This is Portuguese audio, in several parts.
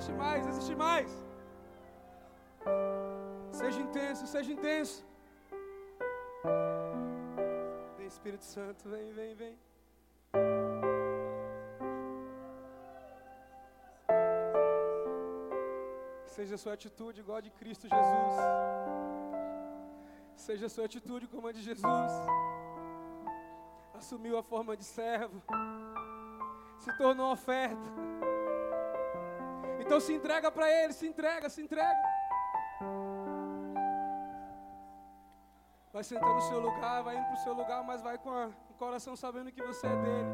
existe mais, existe mais. Seja intenso, seja intenso. Vem Espírito Santo, vem, vem, vem. Seja a sua atitude igual a de Cristo Jesus. Seja a sua atitude como a de Jesus. Assumiu a forma de servo. Se tornou oferta. Então se entrega para Ele, se entrega, se entrega. Vai sentar no seu lugar, vai indo para o seu lugar, mas vai com, a, com o coração sabendo que você é dele.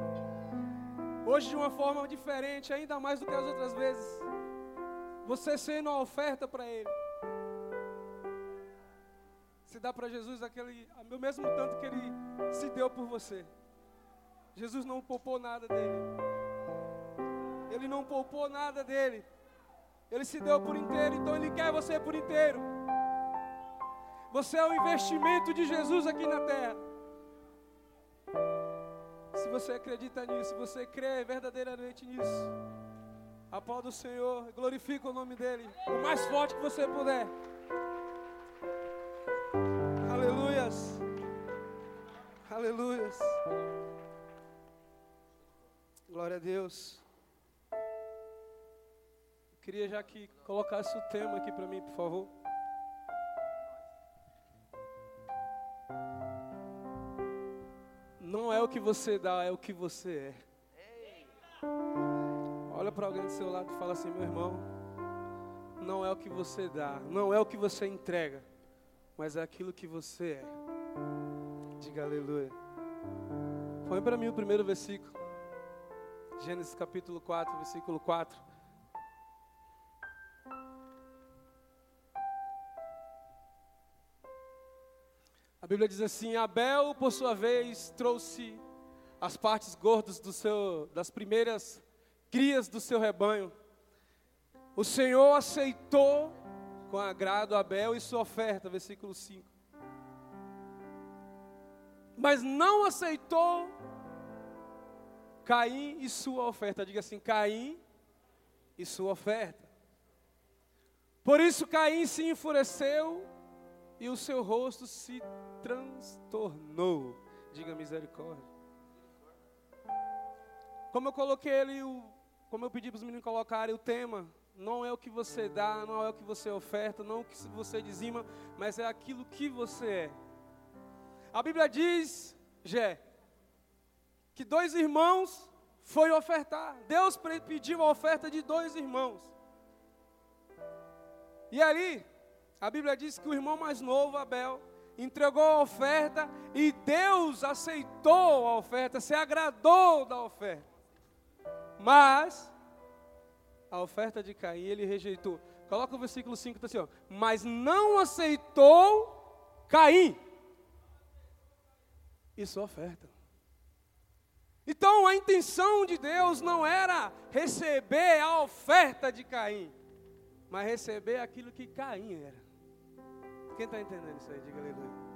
Hoje de uma forma diferente, ainda mais do que as outras vezes. Você sendo a oferta para Ele. Se dá para Jesus aquele, o mesmo tanto que Ele se deu por você. Jesus não poupou nada dele. Ele não poupou nada dele. Ele se deu por inteiro, então Ele quer você por inteiro. Você é o investimento de Jesus aqui na terra. Se você acredita nisso, se você crê verdadeiramente nisso, Aplauda o Senhor, glorifica o nome dEle, o mais forte que você puder. Aleluias, aleluias. Glória a Deus. Queria já que colocasse o tema aqui para mim, por favor. Não é o que você dá, é o que você é. Olha para alguém do seu lado e fala assim: meu irmão, não é o que você dá, não é o que você entrega, mas é aquilo que você é. Diga aleluia. Põe para mim o primeiro versículo. Gênesis capítulo 4, versículo 4. A Bíblia diz assim: Abel, por sua vez, trouxe as partes gordas do seu, das primeiras crias do seu rebanho. O Senhor aceitou com agrado Abel e sua oferta, versículo 5. Mas não aceitou Caim e sua oferta. Diga assim: Caim e sua oferta. Por isso Caim se enfureceu e o seu rosto se transtornou. Diga misericórdia. Como eu coloquei ele como eu pedi para os meninos colocarem o tema, não é o que você dá, não é o que você oferta, não é o que você dizima, mas é aquilo que você é. A Bíblia diz, Jé, que dois irmãos foi ofertar. Deus pediu a oferta de dois irmãos. E ali, a Bíblia diz que o irmão mais novo, Abel, entregou a oferta e Deus aceitou a oferta, se agradou da oferta. Mas a oferta de Caim ele rejeitou. Coloca o versículo 5, está assim, ó. Mas não aceitou Caim e sua oferta. Então a intenção de Deus não era receber a oferta de Caim, mas receber aquilo que Caim era. Quem está entendendo isso aí? Diga aleluia.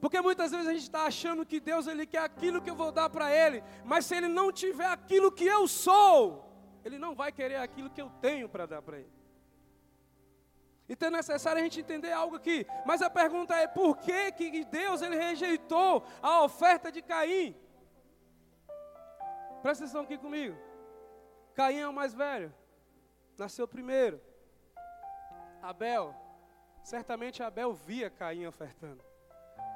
Porque muitas vezes a gente está achando que Deus ele quer aquilo que eu vou dar para Ele, mas se Ele não tiver aquilo que eu sou, Ele não vai querer aquilo que eu tenho para dar para Ele. Então é necessário a gente entender algo aqui. Mas a pergunta é por que, que Deus ele rejeitou a oferta de Caim? Presta atenção aqui comigo. Caim é o mais velho. Nasceu primeiro. Abel. Certamente Abel via Caim ofertando.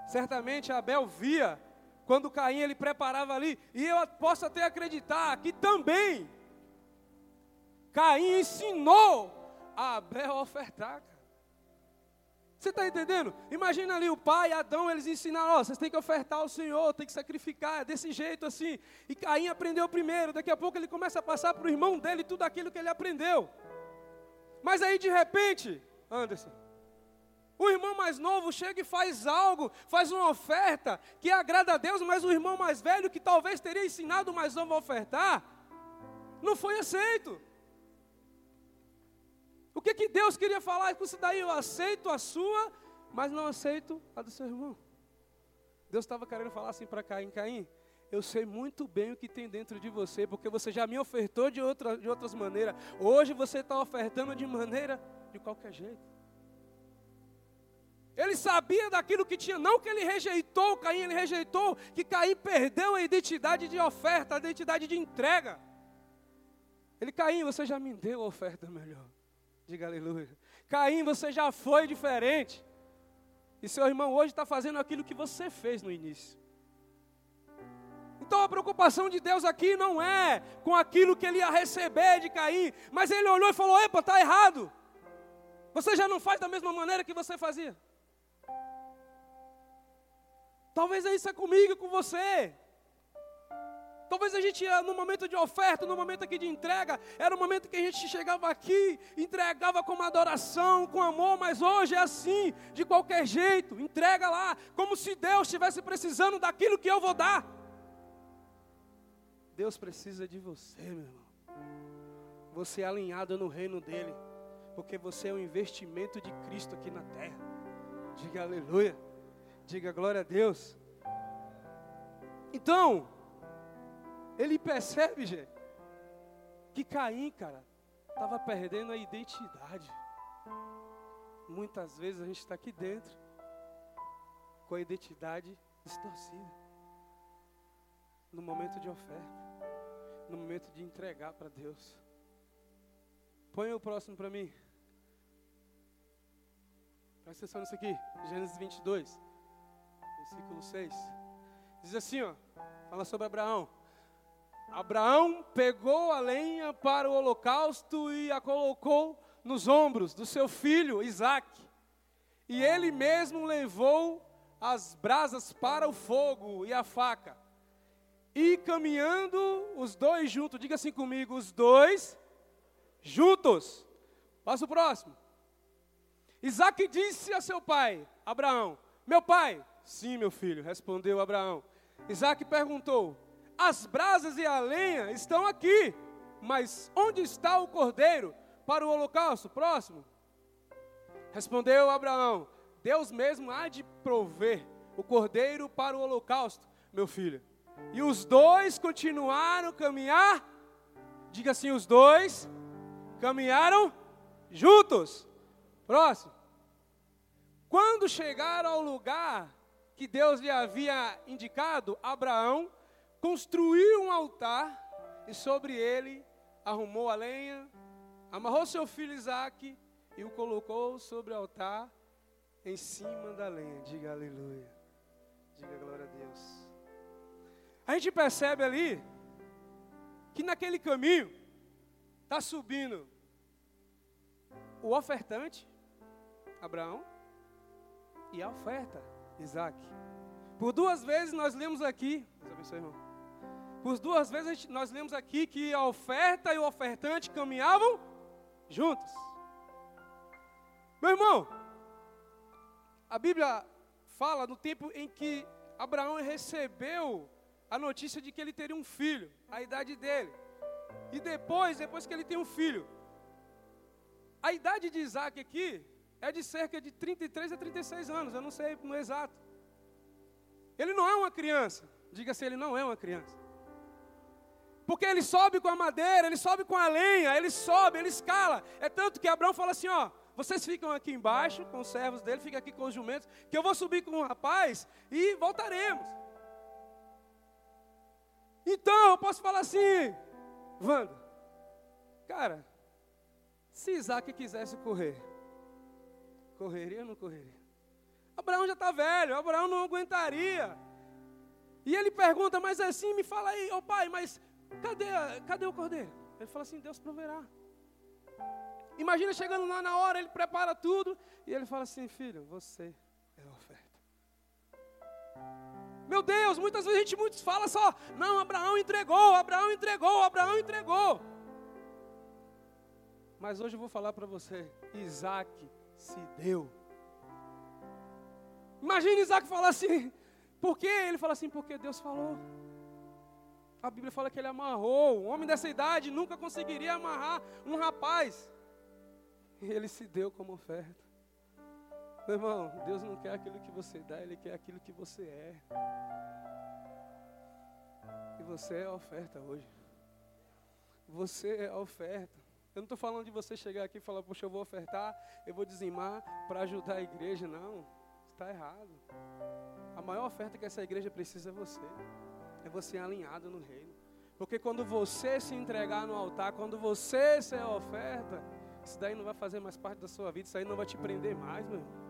Certamente Abel via quando Caim ele preparava ali, e eu posso até acreditar que também Caim ensinou a Abel a ofertar. Você está entendendo? Imagina ali o pai e Adão, eles ensinaram, ó, vocês têm que ofertar ao Senhor, tem que sacrificar, é desse jeito assim. E Caim aprendeu primeiro, daqui a pouco ele começa a passar para o irmão dele tudo aquilo que ele aprendeu. Mas aí de repente, Anderson, o irmão mais novo chega e faz algo, faz uma oferta que agrada a Deus, mas o irmão mais velho, que talvez teria ensinado o mais novo a ofertar, não foi aceito. O que, que Deus queria falar com isso daí? Eu aceito a sua, mas não aceito a do seu irmão. Deus estava querendo falar assim para Caim: Caim, eu sei muito bem o que tem dentro de você, porque você já me ofertou de, outra, de outras maneiras. Hoje você está ofertando de maneira de qualquer jeito. Ele sabia daquilo que tinha, não que ele rejeitou Caim, ele rejeitou que Caim perdeu a identidade de oferta, a identidade de entrega. Ele, Caim, você já me deu a oferta melhor. Diga aleluia. Caim, você já foi diferente. E seu irmão hoje está fazendo aquilo que você fez no início. Então a preocupação de Deus aqui não é com aquilo que ele ia receber de Caim, mas ele olhou e falou: Epa, está errado. Você já não faz da mesma maneira que você fazia. Talvez isso é comigo, com você. Talvez a gente, no momento de oferta, no momento aqui de entrega, era o momento que a gente chegava aqui, entregava com uma adoração, com amor, mas hoje é assim, de qualquer jeito, entrega lá, como se Deus estivesse precisando daquilo que eu vou dar. Deus precisa de você, meu irmão. Você é alinhado no reino dele, porque você é um investimento de Cristo aqui na terra. Diga aleluia. Diga glória a Deus. Então, ele percebe, gente, que Caim, cara, estava perdendo a identidade. Muitas vezes a gente está aqui dentro com a identidade distorcida. No momento de oferta, no momento de entregar para Deus. Põe o próximo para mim. Presta atenção nisso aqui, Gênesis 22 versículo 6. Diz assim, ó, fala sobre Abraão. Abraão pegou a lenha para o holocausto e a colocou nos ombros do seu filho Isaac. E ele mesmo levou as brasas para o fogo e a faca. E caminhando os dois juntos, diga assim comigo, os dois juntos. Passa o próximo. Isaac disse a seu pai, Abraão: Meu pai, Sim, meu filho, respondeu Abraão. Isaac perguntou: As brasas e a lenha estão aqui, mas onde está o cordeiro para o holocausto? Próximo. Respondeu Abraão: Deus mesmo há de prover o cordeiro para o holocausto, meu filho. E os dois continuaram a caminhar. Diga assim: os dois caminharam juntos. Próximo. Quando chegaram ao lugar que Deus lhe havia indicado, Abraão construiu um altar e sobre ele arrumou a lenha, amarrou seu filho Isaque e o colocou sobre o altar em cima da lenha. Diga aleluia. Diga glória a Deus. A gente percebe ali que naquele caminho está subindo o ofertante, Abraão, e a oferta, Isaac. Por duas vezes nós lemos aqui, Deus abençoe, irmão. Por duas vezes nós lemos aqui que a oferta e o ofertante caminhavam juntos. Meu irmão, a Bíblia fala no tempo em que Abraão recebeu a notícia de que ele teria um filho, a idade dele. E depois, depois que ele tem um filho, a idade de Isaac aqui é de cerca de 33 a 36 anos, eu não sei no exato. Ele não é uma criança, diga-se, ele não é uma criança. Porque ele sobe com a madeira, ele sobe com a lenha, ele sobe, ele escala. É tanto que Abraão fala assim: ó, vocês ficam aqui embaixo com os servos dele, fica aqui com os jumentos, que eu vou subir com o rapaz e voltaremos. Então, eu posso falar assim, Wanda, cara, se Isaac quisesse correr, Correria ou não correria? Abraão já está velho, Abraão não aguentaria. E ele pergunta, mas assim, me fala aí, ô oh, pai, mas cadê, cadê o cordeiro? Ele fala assim, Deus proverá. Imagina chegando lá na hora, ele prepara tudo, e ele fala assim, filho, você é a oferta. Meu Deus, muitas vezes a gente muitos fala só, não, Abraão entregou, Abraão entregou, Abraão entregou. Mas hoje eu vou falar para você, Isaac se deu. Imagina Isaac falar assim, por quê? Ele fala assim, porque Deus falou. A Bíblia fala que ele amarrou. Um homem dessa idade nunca conseguiria amarrar um rapaz. E ele se deu como oferta. Meu irmão, Deus não quer aquilo que você dá, Ele quer aquilo que você é. E você é a oferta hoje. Você é a oferta. Eu não estou falando de você chegar aqui e falar, poxa, eu vou ofertar, eu vou dizimar para ajudar a igreja. Não, está errado. A maior oferta que essa igreja precisa é você. É você alinhado no reino. Porque quando você se entregar no altar, quando você ser a oferta, isso daí não vai fazer mais parte da sua vida, isso aí não vai te prender mais, meu irmão.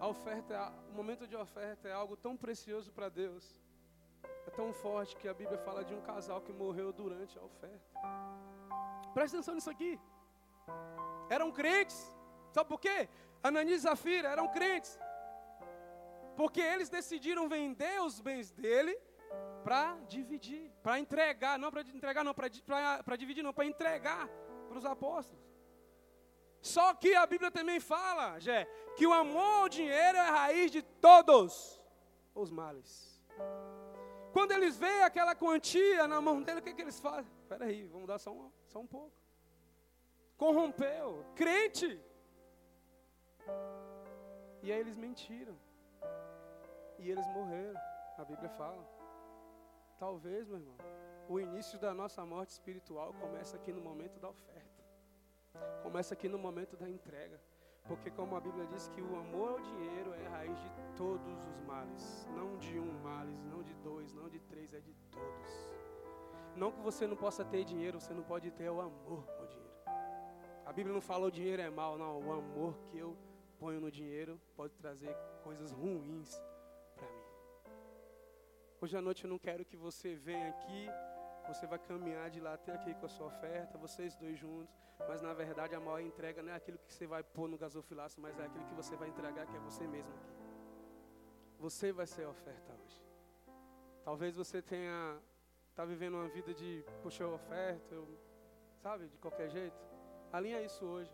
A oferta, o momento de oferta é algo tão precioso para Deus é tão forte que a Bíblia fala de um casal que morreu durante a oferta. Presta atenção nisso aqui. Eram crentes. Sabe por quê? Ananias e Zafira eram crentes. Porque eles decidiram vender os bens dele para dividir, para entregar, não para entregar, não, para dividir, não, para entregar para os apóstolos. Só que a Bíblia também fala, Jé, que o amor ao dinheiro é a raiz de todos os males. Quando eles veem aquela quantia na mão dele, o que, que eles fazem? Espera aí, vamos dar só um, só um pouco. Corrompeu, crente. E aí eles mentiram. E eles morreram. A Bíblia fala. Talvez, meu irmão, o início da nossa morte espiritual começa aqui no momento da oferta. Começa aqui no momento da entrega. Porque como a Bíblia diz que o amor ao dinheiro é a raiz de todos os males. Não de um males, não de dois, não de três, é de todos. Não que você não possa ter dinheiro, você não pode ter o amor ao dinheiro. A Bíblia não fala o dinheiro é mal, não. O amor que eu ponho no dinheiro pode trazer coisas ruins para mim. Hoje à noite eu não quero que você venha aqui você vai caminhar de lá até aqui com a sua oferta, vocês dois juntos. Mas na verdade a maior entrega não é aquilo que você vai pôr no gasofilaço, mas é aquilo que você vai entregar, que é você mesmo aqui. Você vai ser a oferta hoje. Talvez você tenha está vivendo uma vida de puxar oferta, eu, sabe, de qualquer jeito. Alinha isso hoje.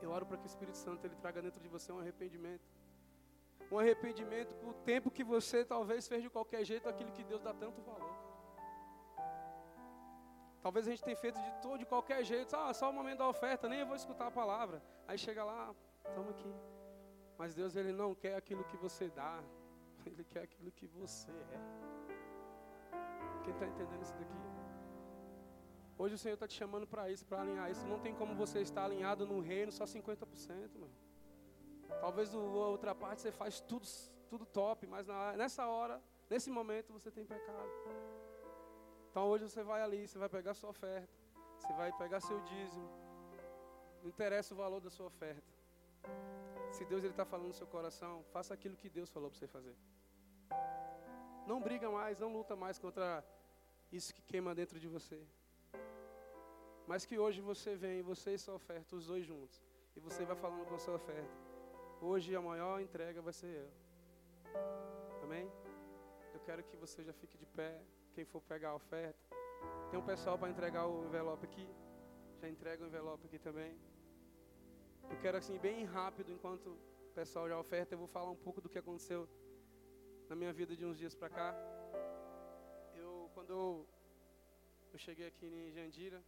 Eu oro para que o Espírito Santo ele traga dentro de você um arrependimento. Um arrependimento por tempo que você talvez fez de qualquer jeito aquilo que Deus dá tanto valor. Talvez a gente tenha feito de todo, de qualquer jeito. Ah, só o momento da oferta, nem eu vou escutar a palavra. Aí chega lá, estamos aqui. Mas Deus, Ele não quer aquilo que você dá. Ele quer aquilo que você é. Quem está entendendo isso daqui? Hoje o Senhor está te chamando para isso, para alinhar isso. Não tem como você estar alinhado no reino só 50%, mano. Talvez a outra parte você faz tudo, tudo top, mas na, nessa hora, nesse momento, você tem pecado. Então hoje você vai ali, você vai pegar sua oferta, você vai pegar seu dízimo. Não interessa o valor da sua oferta. Se Deus está falando no seu coração, faça aquilo que Deus falou para você fazer. Não briga mais, não luta mais contra isso que queima dentro de você. Mas que hoje você vem, você e sua oferta, os dois juntos. E você vai falando com a sua oferta. Hoje a maior entrega vai ser eu. Amém? Eu quero que você já fique de pé quem for pegar a oferta. Tem um pessoal para entregar o envelope aqui. Já entrega o envelope aqui também. Eu quero assim, bem rápido, enquanto o pessoal já oferta, eu vou falar um pouco do que aconteceu na minha vida de uns dias para cá. Eu, quando eu, eu cheguei aqui em Jandira,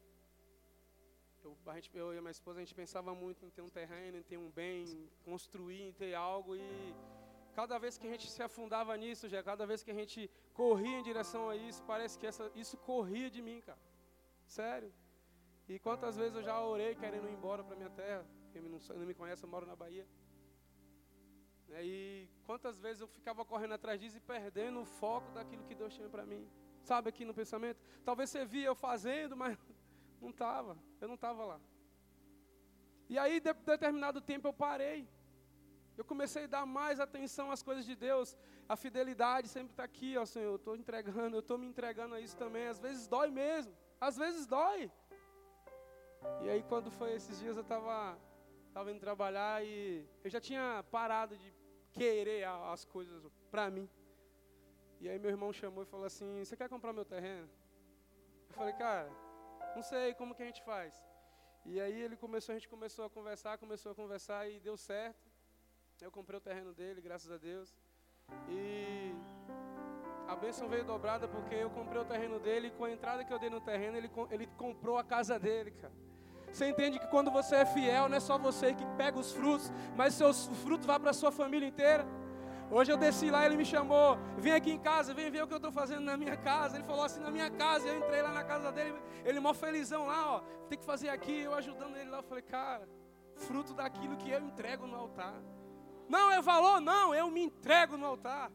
eu, a gente, eu e minha esposa, a gente pensava muito em ter um terreno, em ter um bem, construir, em ter algo e Cada vez que a gente se afundava nisso, já cada vez que a gente corria em direção a isso, parece que essa, isso corria de mim, cara. Sério. E quantas vezes eu já orei querendo ir embora para minha terra. Quem não, não me conhece, eu moro na Bahia. É, e quantas vezes eu ficava correndo atrás disso e perdendo o foco daquilo que Deus tinha para mim. Sabe aqui no pensamento? Talvez você via eu fazendo, mas não estava. Eu não estava lá. E aí, de determinado tempo, eu parei. Eu comecei a dar mais atenção às coisas de Deus. A fidelidade sempre está aqui, ó Senhor. Eu estou entregando, eu estou me entregando a isso também. Às vezes dói mesmo. Às vezes dói. E aí quando foi esses dias eu estava tava indo trabalhar e eu já tinha parado de querer as coisas para mim. E aí meu irmão chamou e falou assim, você quer comprar meu terreno? Eu falei, cara, não sei como que a gente faz. E aí ele começou, a gente começou a conversar, começou a conversar e deu certo. Eu comprei o terreno dele, graças a Deus. E a bênção veio dobrada porque eu comprei o terreno dele e com a entrada que eu dei no terreno, ele, ele comprou a casa dele, cara. Você entende que quando você é fiel, não é só você que pega os frutos, mas seus frutos vão para a sua família inteira. Hoje eu desci lá, ele me chamou, vem aqui em casa, vem ver o que eu estou fazendo na minha casa. Ele falou assim, na minha casa, eu entrei lá na casa dele, ele mó felizão lá, ó, tem que fazer aqui, eu ajudando ele lá. Eu falei, cara, fruto daquilo que eu entrego no altar. Não é valor, não, eu me entrego no altar.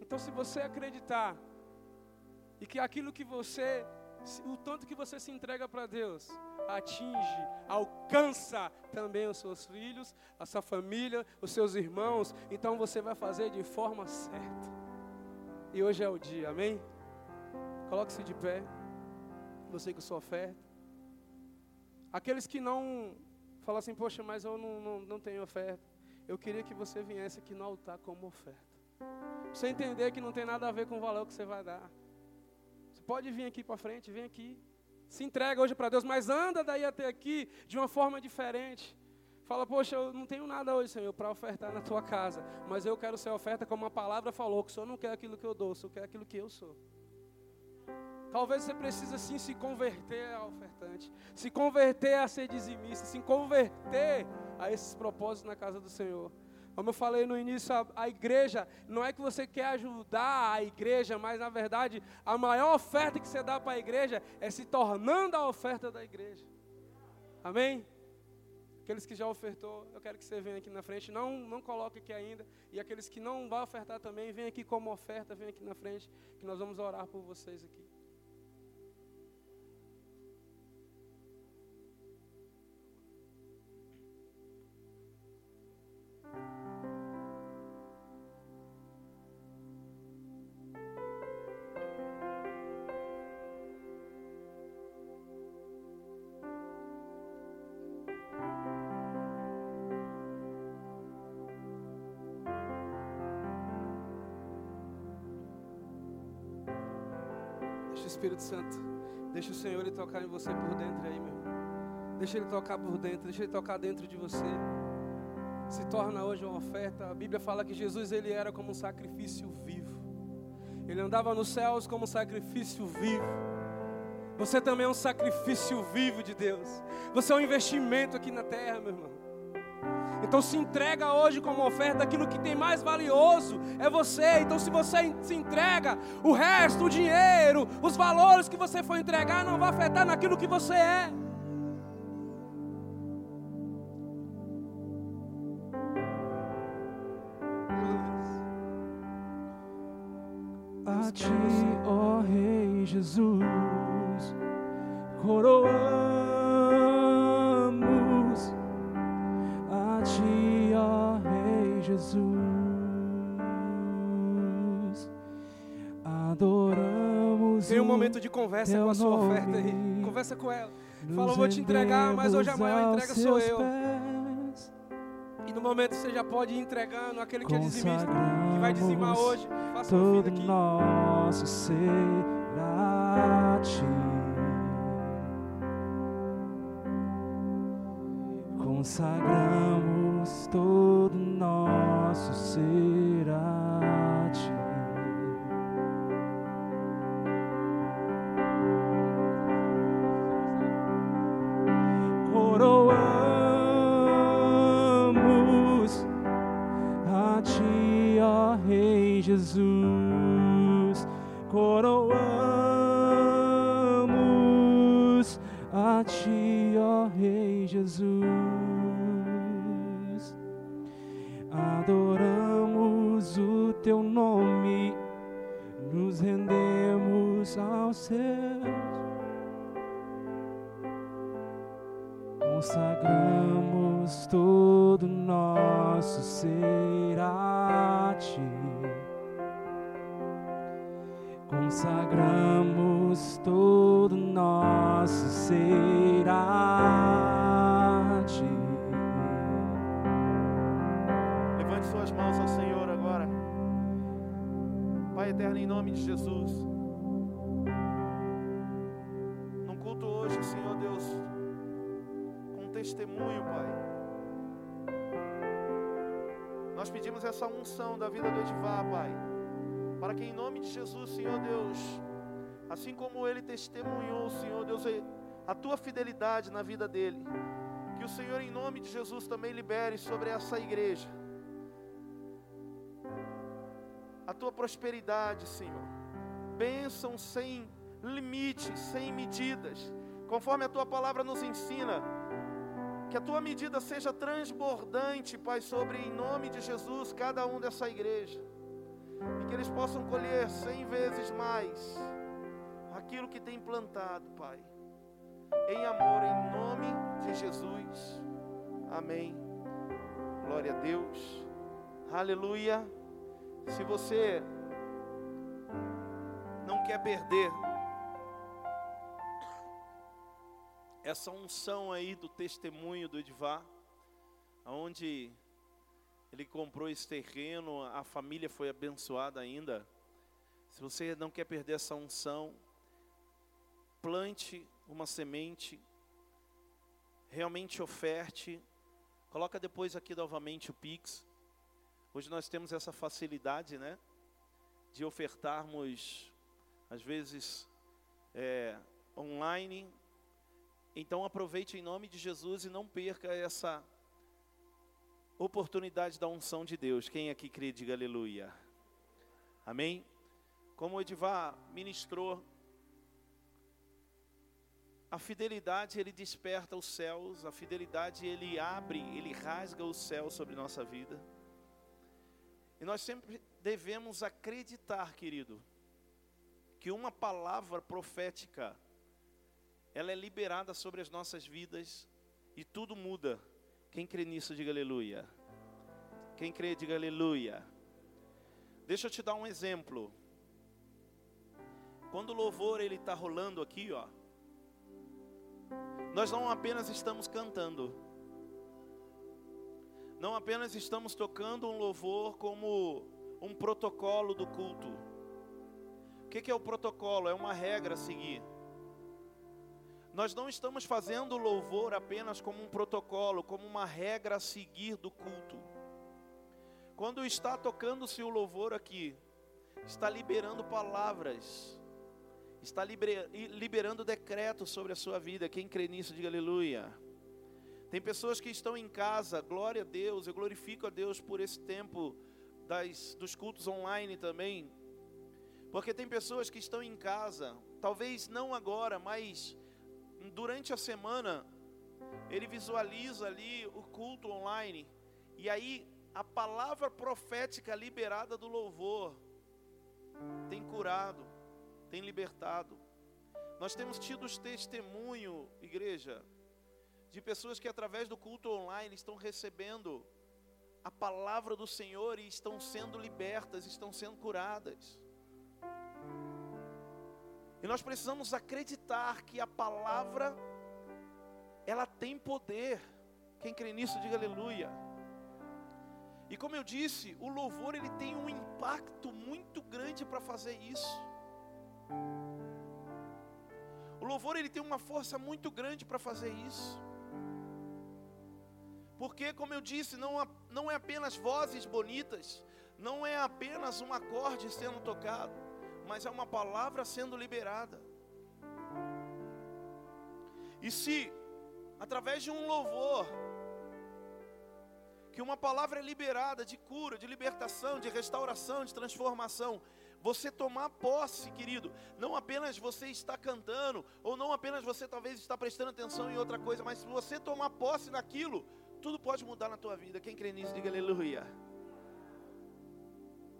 Então, se você acreditar e que aquilo que você, o tanto que você se entrega para Deus, atinge, alcança também os seus filhos, a sua família, os seus irmãos, então você vai fazer de forma certa. E hoje é o dia, amém? Coloque-se de pé, você com sua oferta. Aqueles que não falam assim, poxa, mas eu não, não, não tenho oferta. Eu queria que você viesse aqui no altar como oferta. Você entender que não tem nada a ver com o valor que você vai dar. Você pode vir aqui para frente, vem aqui. Se entrega hoje para Deus, mas anda daí até aqui de uma forma diferente. Fala, poxa, eu não tenho nada hoje, Senhor, para ofertar na tua casa, mas eu quero ser oferta como a palavra falou, que o Senhor não quer aquilo que eu dou, o Senhor quer aquilo que eu sou. Talvez você precise sim se converter a ofertante, se converter a ser dizimista, se converter a esses propósitos na casa do Senhor. Como eu falei no início, a, a, igreja, não é que você quer ajudar a igreja, mas na verdade, a maior oferta que você dá para a igreja é se tornando a oferta da igreja. Amém? Aqueles que já ofertou, eu quero que você venha aqui na frente, não, não coloque aqui ainda. E aqueles que não vão ofertar também, vem aqui como oferta, vem aqui na frente, que nós vamos orar por vocês aqui. Espírito Santo. Deixa o Senhor ele tocar em você por dentro aí, meu. Deixa ele tocar por dentro, deixa ele tocar dentro de você. Se torna hoje uma oferta. A Bíblia fala que Jesus ele era como um sacrifício vivo. Ele andava nos céus como um sacrifício vivo. Você também é um sacrifício vivo de Deus. Você é um investimento aqui na terra, meu irmão. Então se entrega hoje como oferta aquilo que tem mais valioso é você. Então se você se entrega, o resto, o dinheiro, os valores que você for entregar não vai afetar naquilo que você é. Conversa com a sua oferta aí. Conversa com ela. Fala, vou te entregar, mas hoje a maior entrega sou eu. Pés. E no momento você já pode ir entregando aquele que é dizimista, que vai dizimar hoje. Faça todo aqui. nosso ser a ti. Consagramos todo nosso ser a essa unção da vida do Edivá, Pai. Para que em nome de Jesus, Senhor Deus, assim como ele testemunhou, Senhor Deus, a tua fidelidade na vida dele, que o Senhor, em nome de Jesus, também libere sobre essa igreja a tua prosperidade, Senhor. Bênção sem limites, sem medidas, conforme a tua palavra nos ensina que a tua medida seja transbordante, Pai, sobre, em nome de Jesus, cada um dessa igreja. E que eles possam colher cem vezes mais aquilo que tem plantado, Pai. Em amor, em nome de Jesus. Amém. Glória a Deus. Aleluia. Se você não quer perder essa unção aí do testemunho do Edvar, onde ele comprou esse terreno, a família foi abençoada ainda. Se você não quer perder essa unção, plante uma semente, realmente oferte, coloca depois aqui novamente o Pix. Hoje nós temos essa facilidade, né, de ofertarmos, às vezes, é, online, então aproveite em nome de Jesus e não perca essa oportunidade da unção de Deus. Quem aqui crê, diga aleluia. Amém? Como o Edivar ministrou, a fidelidade ele desperta os céus, a fidelidade ele abre, ele rasga o céu sobre nossa vida. E nós sempre devemos acreditar, querido, que uma palavra profética ela é liberada sobre as nossas vidas e tudo muda. Quem crê nisso, diga aleluia. Quem crê, diga aleluia. Deixa eu te dar um exemplo. Quando o louvor ele está rolando aqui, ó, nós não apenas estamos cantando, não apenas estamos tocando um louvor como um protocolo do culto. O que, que é o protocolo? É uma regra a seguir. Nós não estamos fazendo louvor apenas como um protocolo, como uma regra a seguir do culto. Quando está tocando-se o louvor aqui, está liberando palavras, está liberando decretos sobre a sua vida. Quem crê nisso, diga aleluia. Tem pessoas que estão em casa, glória a Deus, eu glorifico a Deus por esse tempo das, dos cultos online também. Porque tem pessoas que estão em casa, talvez não agora, mas durante a semana, ele visualiza ali o culto online, e aí a palavra profética liberada do louvor tem curado, tem libertado. Nós temos tido os testemunho, igreja, de pessoas que através do culto online estão recebendo a palavra do Senhor e estão sendo libertas, estão sendo curadas. E nós precisamos acreditar que a palavra ela tem poder. Quem crê nisso, diga aleluia. E como eu disse, o louvor ele tem um impacto muito grande para fazer isso. O louvor ele tem uma força muito grande para fazer isso. Porque, como eu disse, não, não é apenas vozes bonitas, não é apenas um acorde sendo tocado mas é uma palavra sendo liberada. E se, através de um louvor, que uma palavra é liberada de cura, de libertação, de restauração, de transformação, você tomar posse, querido, não apenas você está cantando, ou não apenas você talvez está prestando atenção em outra coisa, mas se você tomar posse daquilo, tudo pode mudar na tua vida. Quem crê nisso, diga aleluia.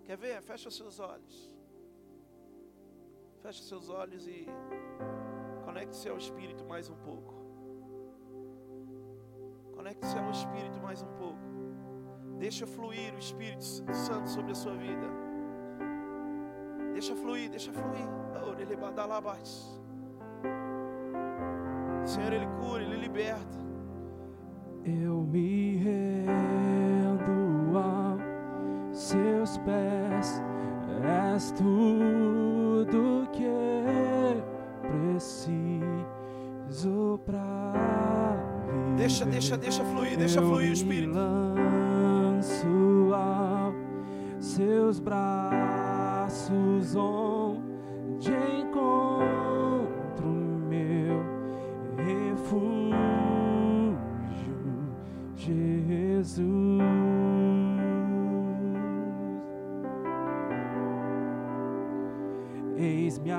Quer ver? Fecha seus olhos. Feche seus olhos e conecte-se ao Espírito mais um pouco. Conecte-se ao Espírito mais um pouco. Deixa fluir o Espírito Santo sobre a sua vida. Deixa fluir, deixa fluir. Senhor, Ele cura, Ele liberta. Eu me rendo aos seus pés, és tudo preciso pra viver. Deixa, deixa, deixa fluir, deixa fluir o Espírito. Lanço aos seus braços onde encontro meu refúgio, Jesus. eis-me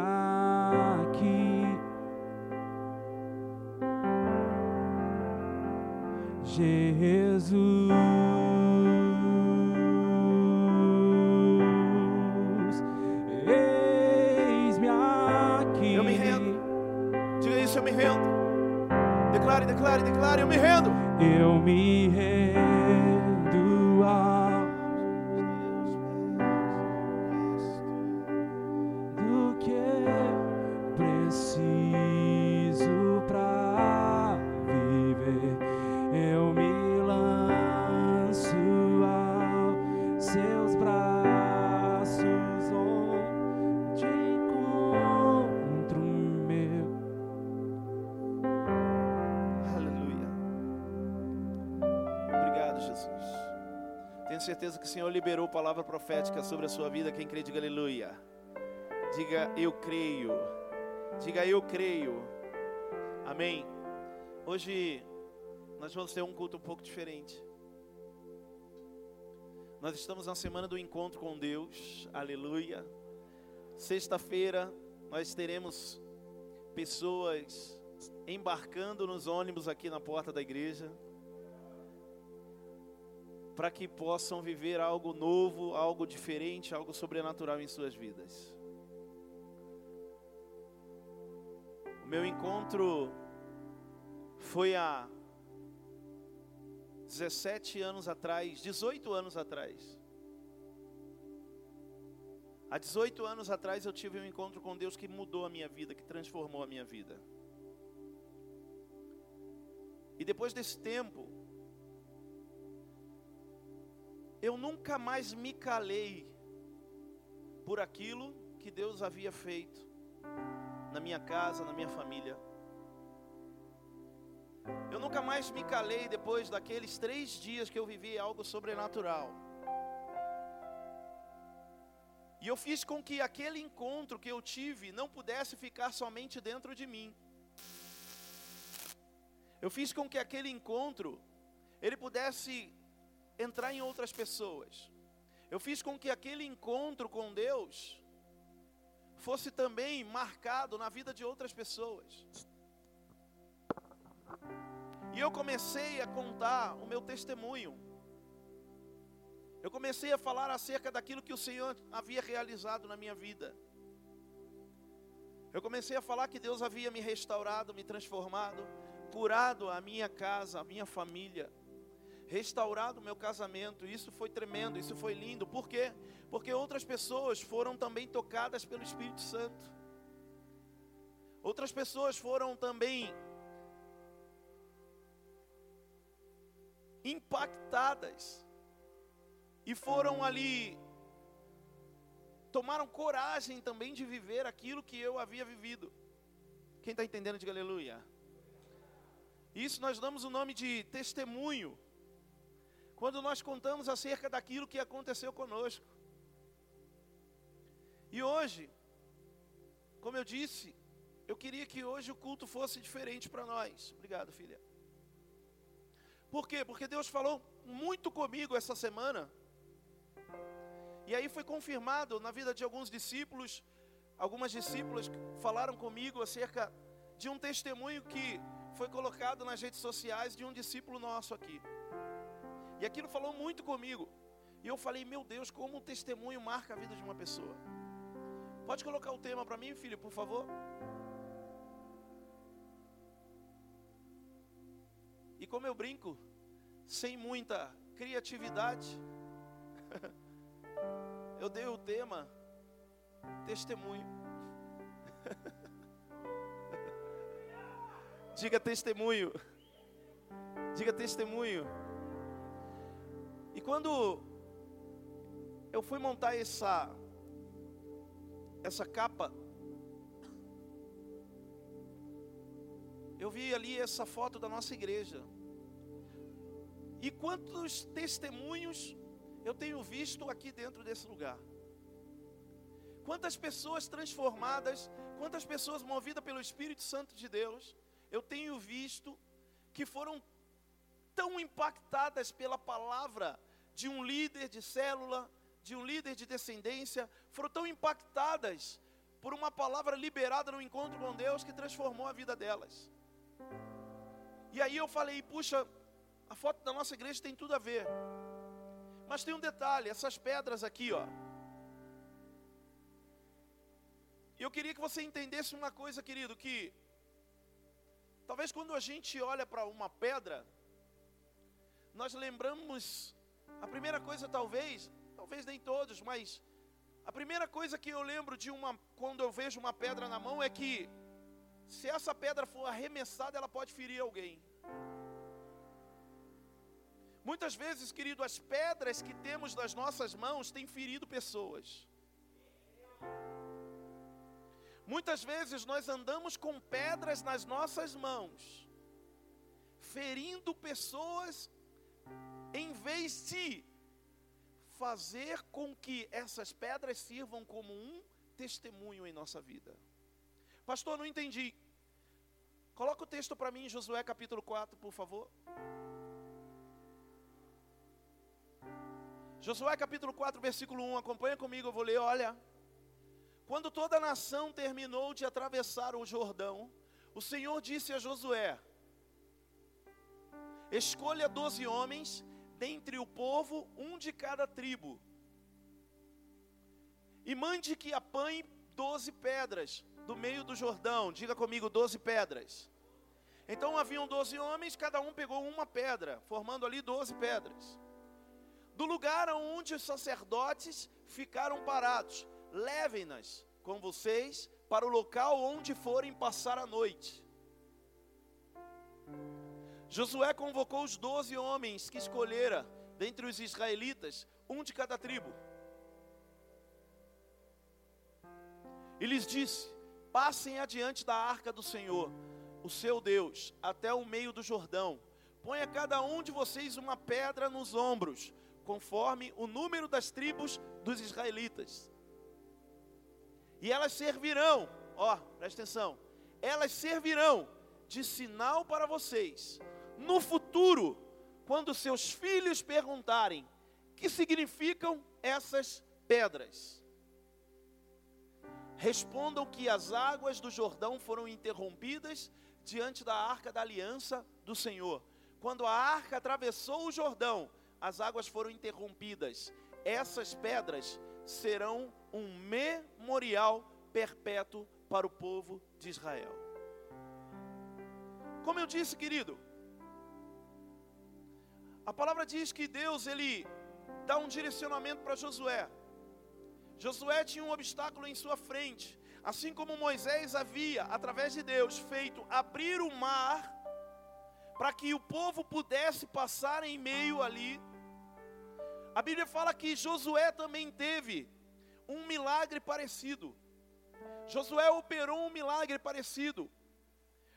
Declare, declare, eu me rendo. Eu me rendo palavra profética sobre a sua vida. Quem crê, diga aleluia. Diga eu creio. Diga eu creio. Amém. Hoje nós vamos ter um culto um pouco diferente. Nós estamos na semana do encontro com Deus. Aleluia. Sexta-feira nós teremos pessoas embarcando nos ônibus aqui na porta da igreja, para que possam viver algo novo, algo diferente, algo sobrenatural em suas vidas. O meu encontro foi há 17 anos atrás, 18 anos atrás. Há 18 anos atrás eu tive um encontro com Deus que mudou a minha vida, que transformou a minha vida. E depois desse tempo, eu nunca mais me calei por aquilo que Deus havia feito na minha casa, na minha família. Eu nunca mais me calei depois daqueles três dias que eu vivi algo sobrenatural. E eu fiz com que aquele encontro que eu tive não pudesse ficar somente dentro de mim. Eu fiz com que aquele encontro ele pudesse entrar em outras pessoas. Eu fiz com que aquele encontro com Deus fosse também marcado na vida de outras pessoas. E eu comecei a contar o meu testemunho. Eu comecei a falar acerca daquilo que o Senhor havia realizado na minha vida. Eu comecei a falar que Deus havia me restaurado, me transformado, curado a minha casa, a minha família, restaurado o meu casamento. Isso foi tremendo, isso foi lindo. Por quê? Porque outras pessoas foram também tocadas pelo Espírito Santo. Outras pessoas foram também impactadas e foram ali tomaram coragem também de viver aquilo que eu havia vivido. Quem está entendendo, diga aleluia. Isso nós damos o nome de testemunho. Quando nós contamos acerca daquilo que aconteceu conosco. E hoje, como eu disse, eu queria que hoje o culto fosse diferente para nós. Obrigado, filha. Por quê? Porque Deus falou muito comigo essa semana. E aí foi confirmado na vida de alguns discípulos, algumas discípulas falaram comigo acerca de um testemunho que foi colocado nas redes sociais de um discípulo nosso aqui. E aquilo falou muito comigo. E eu falei, meu Deus, como um testemunho marca a vida de uma pessoa. Pode colocar o tema para mim, filho, por favor? E como eu brinco, sem muita criatividade, eu dei o tema testemunho. Diga testemunho. Diga testemunho. E quando eu fui montar essa essa capa, eu vi ali essa foto da nossa igreja. E quantos testemunhos eu tenho visto aqui dentro desse lugar? Quantas pessoas transformadas, quantas pessoas movidas pelo Espírito Santo de Deus, eu tenho visto que foram tão impactadas pela palavra de um líder de célula, de um líder de descendência, foram tão impactadas por uma palavra liberada no encontro com Deus que transformou a vida delas. E aí eu falei, puxa, a foto da nossa igreja tem tudo a ver. Mas tem um detalhe, essas pedras aqui, ó. Eu queria que você entendesse uma coisa, querido, que talvez quando a gente olha para uma pedra, nós lembramos a primeira coisa talvez, talvez nem todos, mas a primeira coisa que eu lembro de uma quando eu vejo uma pedra na mão é que se essa pedra for arremessada, ela pode ferir alguém. Muitas vezes, querido, as pedras que temos nas nossas mãos têm ferido pessoas. Muitas vezes nós andamos com pedras nas nossas mãos, ferindo pessoas, em vez de fazer com que essas pedras sirvam como um testemunho em nossa vida. Pastor, não entendi. Coloca o texto para mim, Josué capítulo 4, por favor. Josué capítulo 4, versículo 1, acompanha comigo, eu vou ler, olha. Quando toda a nação terminou de atravessar o Jordão, o Senhor disse a Josué: Escolha doze homens dentre o povo, um de cada tribo, e mande que apanhe doze pedras do meio do Jordão. Diga comigo, doze pedras. Então haviam doze homens, cada um pegou uma pedra, formando ali doze pedras do lugar onde os sacerdotes ficaram parados. Levem-nas com vocês para o local onde forem passar a noite. Josué convocou os doze homens que escolhera dentre os israelitas, um de cada tribo. E lhes disse: Passem adiante da arca do Senhor, o seu Deus, até o meio do Jordão. Ponha cada um de vocês uma pedra nos ombros conforme o número das tribos dos israelitas. E elas servirão, ó, presta atenção, elas servirão de sinal para vocês. No futuro, quando seus filhos perguntarem: que significam essas pedras? Respondam que as águas do Jordão foram interrompidas diante da arca da aliança do Senhor. Quando a arca atravessou o Jordão, as águas foram interrompidas. Essas pedras serão um memorial perpétuo para o povo de Israel. Como eu disse, querido, a palavra diz que Deus ele dá um direcionamento para Josué. Josué tinha um obstáculo em sua frente, assim como Moisés havia, através de Deus, feito abrir o mar para que o povo pudesse passar em meio ali a Bíblia fala que Josué também teve um milagre parecido. Josué operou um milagre parecido.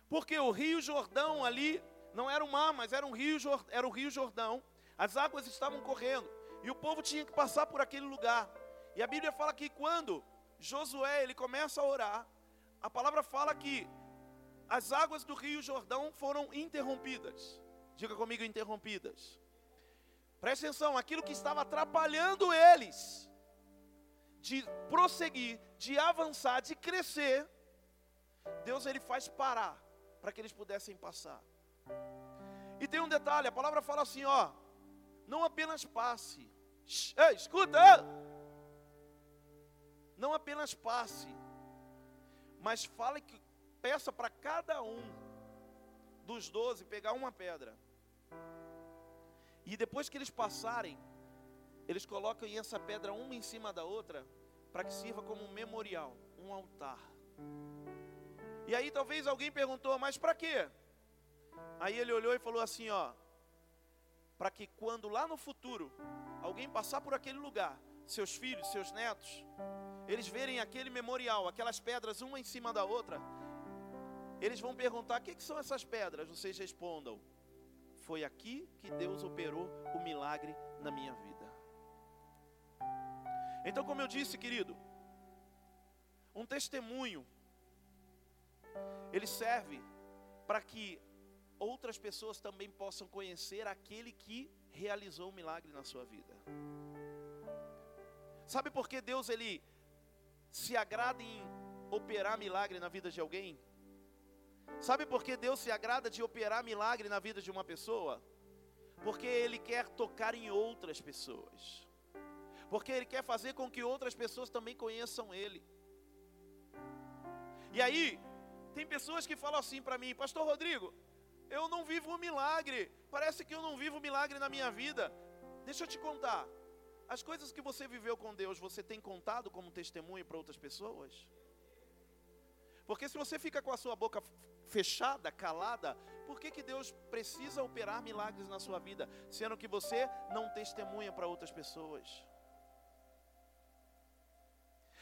Porque o Rio Jordão ali não era um mar, mas era um rio, era o Rio Jordão. As águas estavam correndo e o povo tinha que passar por aquele lugar. E a Bíblia fala que quando Josué ele começa a orar, a palavra fala que as águas do Rio Jordão foram interrompidas. Diga comigo interrompidas. Preste atenção, aquilo que estava atrapalhando eles de prosseguir, de avançar, de crescer, Deus ele faz parar para que eles pudessem passar. E tem um detalhe, a palavra fala assim, ó, não apenas passe. Ei, escuta! Não apenas passe, mas fale que peça para cada um dos doze pegar uma pedra e depois que eles passarem, eles colocam essa pedra uma em cima da outra, para que sirva como um memorial, um altar. E aí talvez alguém perguntou, mas para quê? Aí ele olhou e falou assim, ó, para que quando lá no futuro alguém passar por aquele lugar, seus filhos, seus netos, eles verem aquele memorial, aquelas pedras uma em cima da outra, eles vão perguntar: o que, que são essas pedras? Vocês respondam: foi aqui que Deus operou o milagre na minha vida. Então, como eu disse, querido, um testemunho, ele serve para que outras pessoas também possam conhecer aquele que realizou o milagre na sua vida. Sabe por que Deus ele se agrada em operar milagre na vida de alguém? Sabe por que Deus se agrada de operar milagre na vida de uma pessoa? Porque Ele quer tocar em outras pessoas. Porque Ele quer fazer com que outras pessoas também conheçam Ele. E aí, tem pessoas que falam assim para mim, Pastor Rodrigo, eu não vivo um milagre. Parece que eu não vivo um milagre na minha vida. Deixa eu te contar. As coisas que você viveu com Deus, você tem contado como testemunho para outras pessoas? Porque se você fica com a sua boca fechada, calada, por que, que Deus precisa operar milagres na sua vida, sendo que você não testemunha para outras pessoas?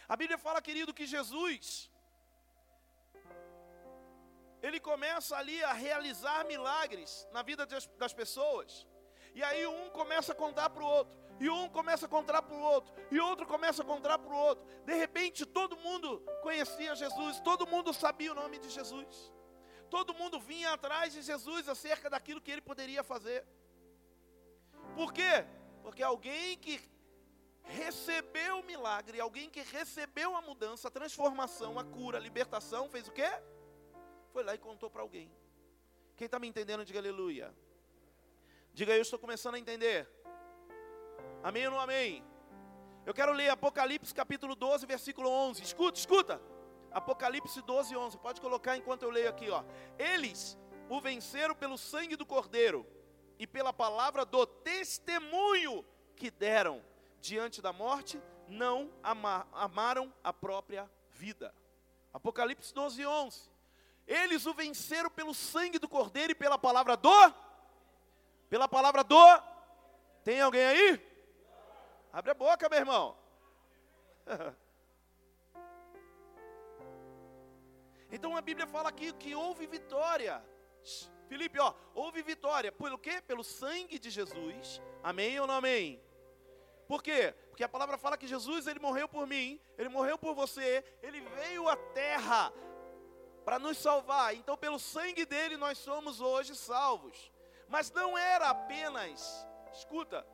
A Bíblia fala, querido, que Jesus, ele começa ali a realizar milagres na vida das pessoas, e aí um começa a contar para o outro, e um começa a contar para o outro, e outro começa a contar para o outro. De repente, todo mundo conhecia Jesus, todo mundo sabia o nome de Jesus, todo mundo vinha atrás de Jesus acerca daquilo que ele poderia fazer. Por quê? Porque alguém que recebeu o milagre, alguém que recebeu a mudança, a transformação, a cura, a libertação, fez o quê? Foi lá e contou para alguém. Quem está me entendendo, diga aleluia. Diga eu estou começando a entender. Amém ou não amém? Eu quero ler Apocalipse capítulo 12, versículo 11. Escuta, escuta. Apocalipse 12, 11. Pode colocar enquanto eu leio aqui, ó. Eles o venceram pelo sangue do Cordeiro e pela palavra do testemunho que deram diante da morte, não ama, amaram a própria vida. Apocalipse 12, 11. Eles o venceram pelo sangue do Cordeiro e pela palavra do. Pela palavra do. Tem alguém aí? Abre a boca, meu irmão. então a Bíblia fala aqui que houve vitória. Felipe, ó, houve vitória. Pelo quê? Pelo sangue de Jesus. Amém ou não amém? Por quê? Porque a palavra fala que Jesus, ele morreu por mim, ele morreu por você, ele veio à terra para nos salvar. Então, pelo sangue dele, nós somos hoje salvos. Mas não era apenas, escuta,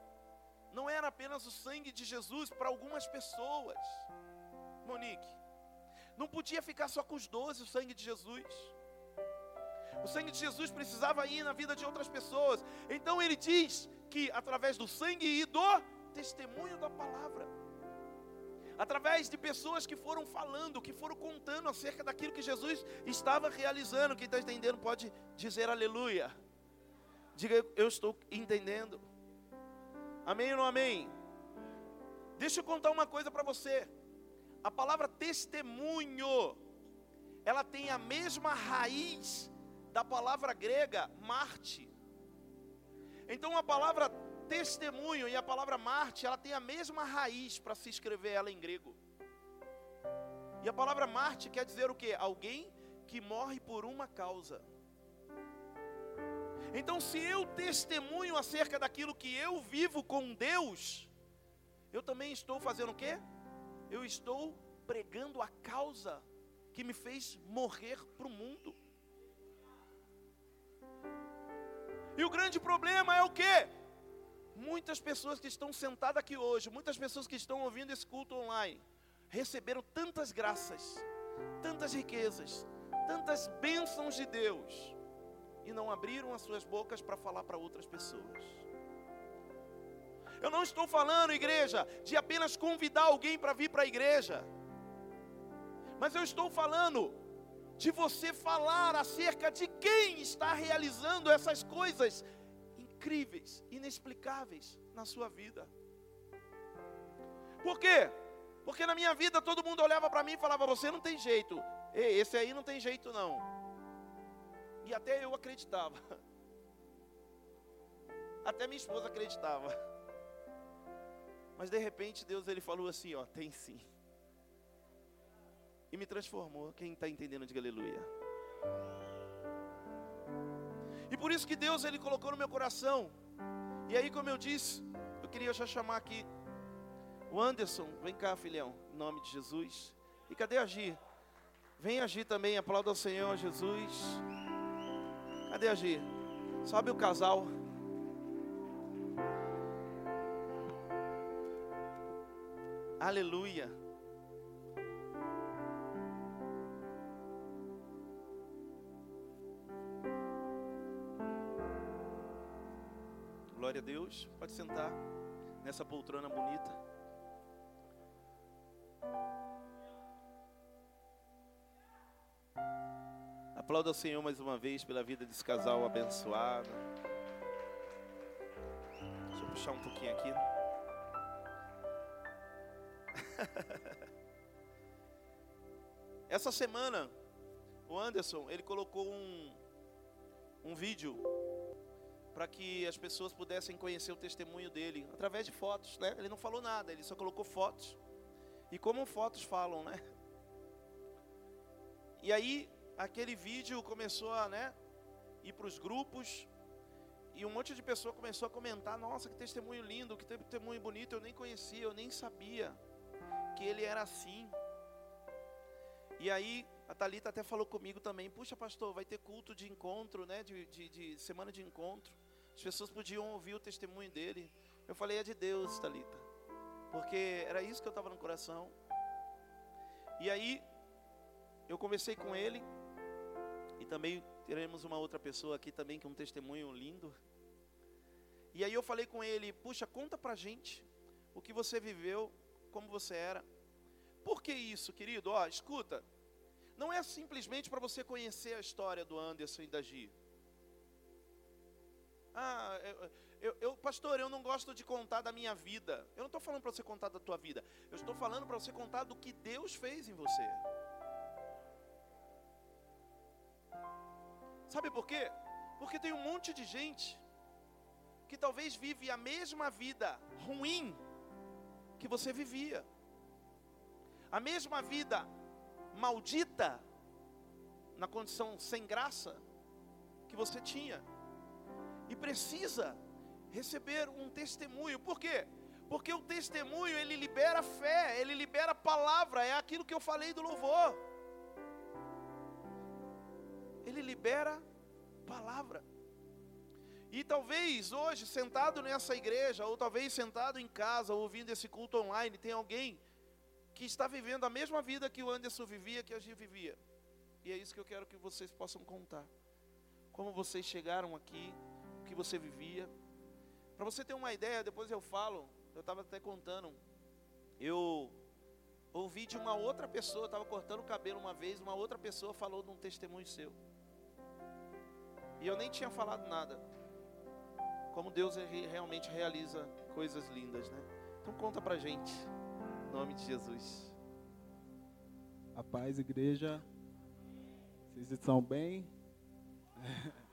não era apenas o sangue de Jesus para algumas pessoas. Monique, não podia ficar só com os doze o sangue de Jesus. O sangue de Jesus precisava ir na vida de outras pessoas. Então ele diz que através do sangue e do testemunho da palavra. Através de pessoas que foram falando, que foram contando acerca daquilo que Jesus estava realizando. Quem está entendendo pode dizer aleluia. Diga, eu estou entendendo. Amém ou não amém? Deixa eu contar uma coisa para você. A palavra testemunho, ela tem a mesma raiz da palavra grega Marte. Então a palavra testemunho e a palavra Marte, ela tem a mesma raiz para se escrever ela em grego. E a palavra Marte quer dizer o que? Alguém que morre por uma causa. Então, se eu testemunho acerca daquilo que eu vivo com Deus, eu também estou fazendo o quê? Eu estou pregando a causa que me fez morrer para o mundo. E o grande problema é o quê? Muitas pessoas que estão sentadas aqui hoje, muitas pessoas que estão ouvindo esse culto online, receberam tantas graças, tantas riquezas, tantas bênçãos de Deus, e não abriram as suas bocas para falar para outras pessoas. Eu não estou falando, igreja, de apenas convidar alguém para vir para a igreja, mas eu estou falando de você falar acerca de quem está realizando essas coisas incríveis, inexplicáveis na sua vida. Por quê? Porque na minha vida todo mundo olhava para mim e falava: Você não tem jeito. Ei, esse aí não tem jeito não. E até eu acreditava. Até minha esposa acreditava. Mas de repente Deus ele falou assim: Ó, tem sim. E me transformou. Quem está entendendo, diga aleluia. E por isso que Deus ele colocou no meu coração. E aí, como eu disse, eu queria já chamar aqui o Anderson. Vem cá, filhão, em nome de Jesus. E cadê a Gi? Vem agir também, aplauda ao Senhor Jesus. Cadê a Gi? Sobe o casal. Glória Deus. Pode sentar nessa poltrona bonita. Aplauda o Senhor mais uma vez pela vida desse casal abençoado. Deixa eu puxar um pouquinho aqui. Essa semana, o Anderson, ele colocou um, um vídeo para que as pessoas pudessem conhecer o testemunho dele através de fotos, né? Ele não falou nada, ele só colocou fotos. E como fotos falam, né? E aí aquele vídeo começou a, né, ir para os grupos e um monte de pessoa começou a comentar: "Nossa, que testemunho lindo, que testemunho bonito, eu nem conhecia, eu nem sabia que ele era assim". E aí a Talita até falou comigo também, puxa pastor, vai ter culto de encontro, né? De, de, de, semana de encontro. As pessoas podiam ouvir o testemunho dele. Eu falei, é de Deus, Talita. Porque era isso que eu estava no coração. E aí, eu conversei com ele. E também teremos uma outra pessoa aqui também que é um testemunho lindo. E aí eu falei com ele, puxa, conta pra gente o que você viveu, como você era. Por que isso, querido? Ó, escuta. Não é simplesmente para você conhecer a história do Anderson e da Gi. Ah, eu, eu, pastor, eu não gosto de contar da minha vida. Eu não estou falando para você contar da tua vida. Eu estou falando para você contar do que Deus fez em você. Sabe por quê? Porque tem um monte de gente que talvez vive a mesma vida ruim que você vivia a mesma vida maldita, na condição sem graça, que você tinha, e precisa receber um testemunho, por quê? Porque o testemunho ele libera fé, ele libera palavra, é aquilo que eu falei do louvor. Ele libera palavra. E talvez hoje, sentado nessa igreja, ou talvez sentado em casa, ouvindo esse culto online, tem alguém que está vivendo a mesma vida que o Anderson vivia, que a Gia vivia. E é isso que eu quero que vocês possam contar. Como vocês chegaram aqui, que você vivia. Para você ter uma ideia, depois eu falo, eu estava até contando. Eu ouvi de uma outra pessoa, estava cortando o cabelo uma vez, uma outra pessoa falou de um testemunho seu. E eu nem tinha falado nada. Como Deus realmente realiza coisas lindas, né? Então conta pra gente nome de Jesus. A paz, igreja. Vocês estão bem?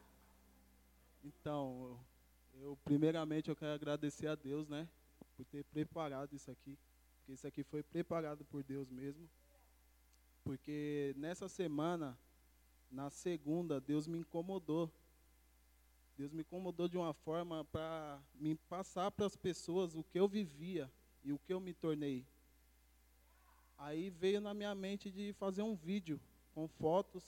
Então, eu primeiramente eu quero agradecer a Deus, né, por ter preparado isso aqui, porque isso aqui foi preparado por Deus mesmo. Porque nessa semana, na segunda, Deus me incomodou. Deus me incomodou de uma forma para me passar para as pessoas o que eu vivia e o que eu me tornei. Aí veio na minha mente de fazer um vídeo com fotos,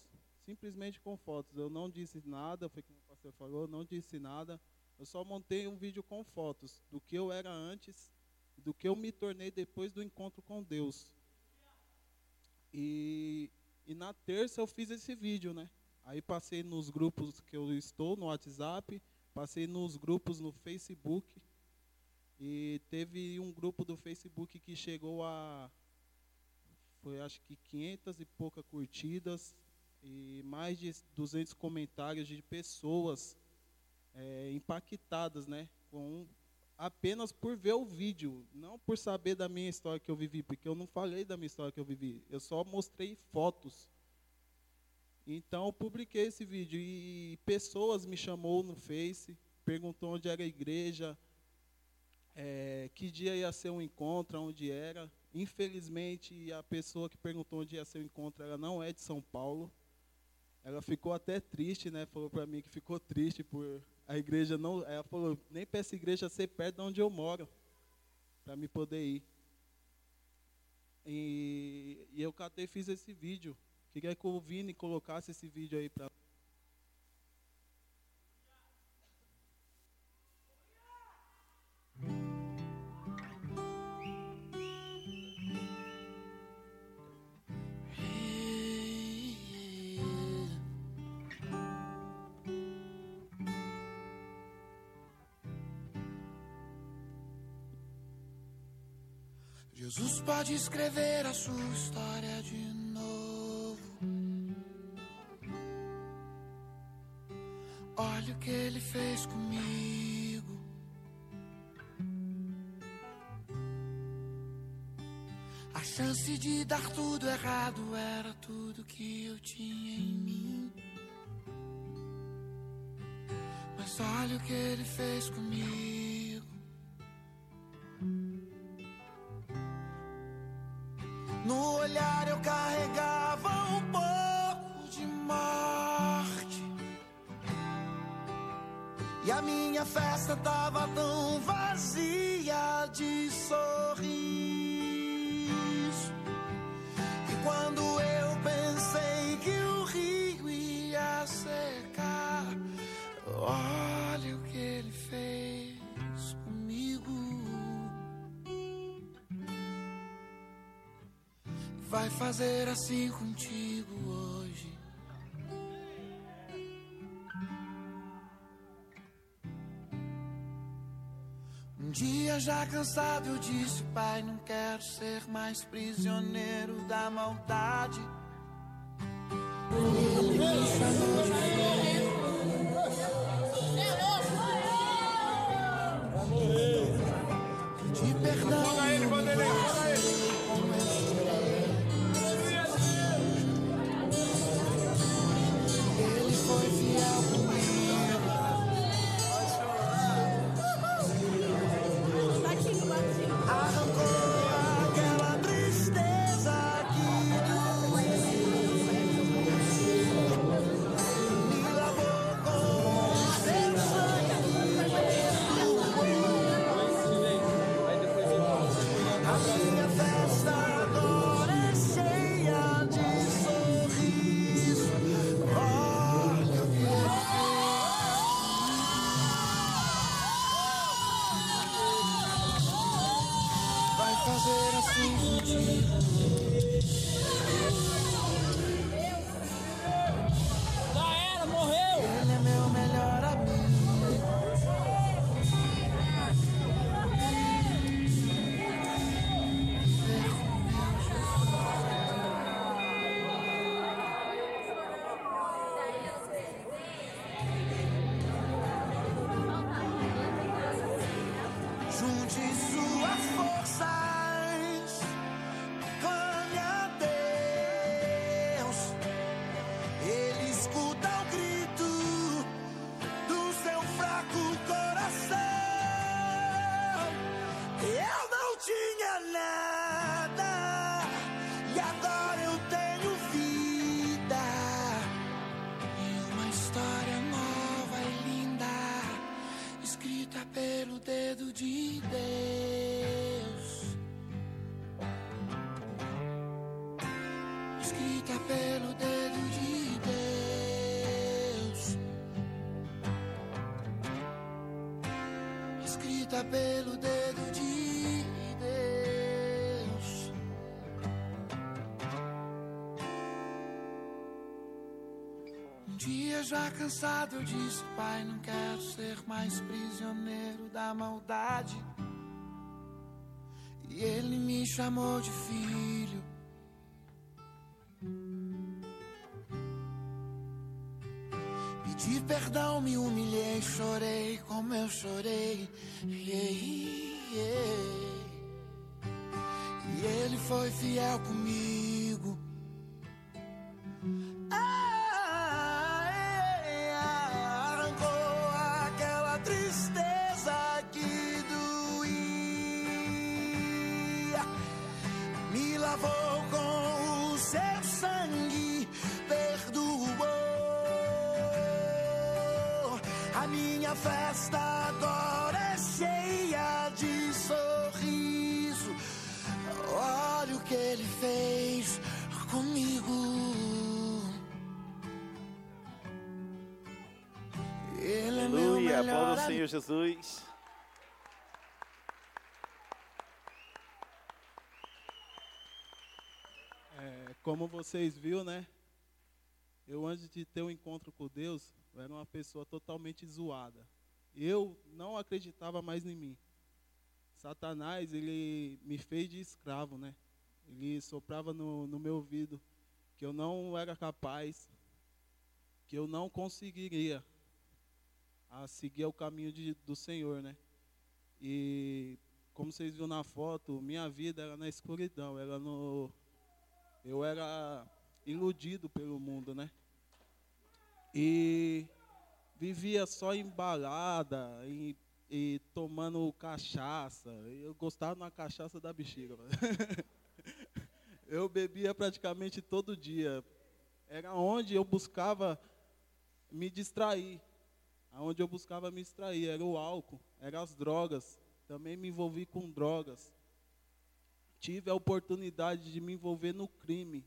simplesmente com fotos. Eu não disse nada, foi como o pastor falou, não disse nada. Eu só montei um vídeo com fotos do que eu era antes, do que eu me tornei depois do encontro com Deus. E, e na terça eu fiz esse vídeo, né? Aí passei nos grupos que eu estou no WhatsApp, passei nos grupos no Facebook. E teve um grupo do Facebook que chegou a foi acho que 500 e pouca curtidas e mais de 200 comentários de pessoas é, impactadas, né, com apenas por ver o vídeo, não por saber da minha história que eu vivi, porque eu não falei da minha história que eu vivi, eu só mostrei fotos. Então eu publiquei esse vídeo e pessoas me chamou no Face, perguntou onde era a igreja, é, que dia ia ser um encontro, onde era. Infelizmente, a pessoa que perguntou onde ia ser o encontro, ela não é de São Paulo. Ela ficou até triste, né? Falou para mim que ficou triste por a igreja não. Ela falou, nem essa igreja ser perto de onde eu moro, para me poder ir. E, e eu catei fiz esse vídeo. Queria que o Vini colocasse esse vídeo aí para pode escrever a sua história de novo. Olha o que ele fez comigo. A chance de dar tudo errado era tudo que eu tinha em mim. Mas olha o que ele fez comigo. Vai fazer assim contigo hoje. Um dia já cansado eu disse, pai, não quero ser mais prisioneiro da maldade. Ele me chamou de já cansado eu disse, pai, não quero ser mais prisioneiro da maldade. E ele me chamou de filho. Pedi perdão, me humilhei, chorei como eu chorei. Yeah, yeah. E ele foi fiel comigo. Festa agora é cheia de sorriso. Olha o que ele fez comigo. Ele é meu Aleluia, aplauda o. Senhor Jesus. É, como vocês viram, né? Eu antes de ter um encontro com Deus, eu era uma pessoa totalmente zoada. Eu não acreditava mais em mim. Satanás, ele me fez de escravo, né? Ele soprava no, no meu ouvido que eu não era capaz, que eu não conseguiria a seguir o caminho de, do Senhor, né? E como vocês viram na foto, minha vida era na escuridão, era no eu era iludido pelo mundo, né? E vivia só em balada, e tomando cachaça. Eu gostava da cachaça da bexiga. eu bebia praticamente todo dia. Era onde eu buscava me distrair. Onde eu buscava me distrair era o álcool, eram as drogas. Também me envolvi com drogas. Tive a oportunidade de me envolver no crime.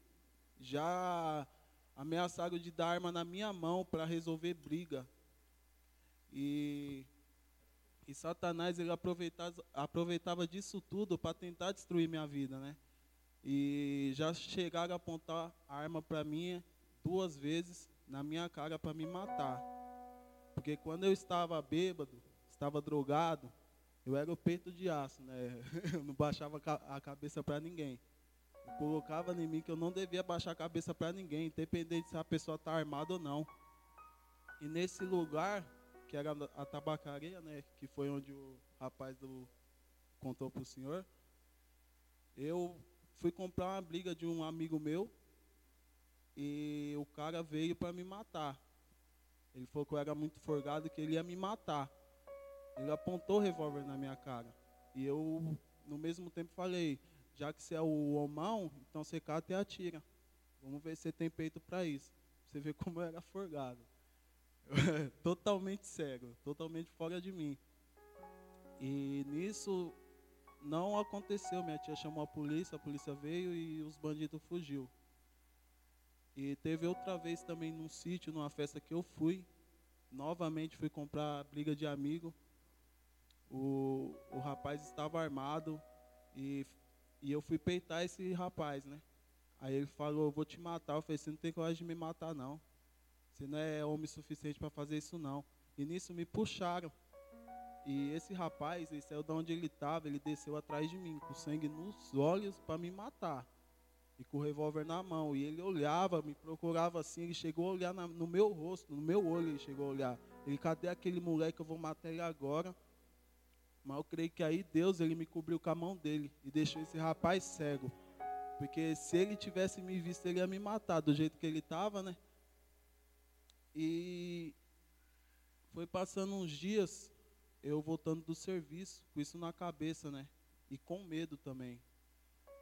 Já ameaçaram de dar arma na minha mão para resolver briga. E, e Satanás ele aproveitava, aproveitava disso tudo para tentar destruir minha vida, né? E já chegaram a apontar arma para mim duas vezes na minha cara para me matar. Porque quando eu estava bêbado, estava drogado, eu era o peito de aço, né? Eu não baixava a cabeça para ninguém. Eu colocava em mim que eu não devia baixar a cabeça para ninguém, independente se a pessoa está armada ou não. E nesse lugar, que era a tabacaria, né? Que foi onde o rapaz do, contou para o senhor. Eu fui comprar uma briga de um amigo meu e o cara veio para me matar. Ele falou que eu era muito forgado que ele ia me matar. Ele apontou o revólver na minha cara. E eu, no mesmo tempo, falei: já que você é o homão, então você cata e atira. Vamos ver se você tem peito para isso. Você vê como eu era forgado. totalmente cego, totalmente fora de mim. E nisso não aconteceu. Minha tia chamou a polícia, a polícia veio e os bandidos fugiu. E teve outra vez também num sítio, numa festa que eu fui. Novamente fui comprar briga de amigo. O, o rapaz estava armado e, e eu fui peitar esse rapaz, né? Aí ele falou, eu vou te matar. Eu falei, você não tem coragem de me matar, não. Você não é homem suficiente para fazer isso, não. E nisso me puxaram. E esse rapaz, ele saiu de onde ele estava, ele desceu atrás de mim, com sangue nos olhos, para me matar e com o revólver na mão. E ele olhava, me procurava assim, ele chegou a olhar na, no meu rosto, no meu olho ele chegou a olhar. Ele, cadê aquele moleque, eu vou matar ele agora. Mas eu creio que aí Deus, ele me cobriu com a mão dele e deixou esse rapaz cego. Porque se ele tivesse me visto, ele ia me matar do jeito que ele estava, né? E foi passando uns dias, eu voltando do serviço, com isso na cabeça, né? E com medo também.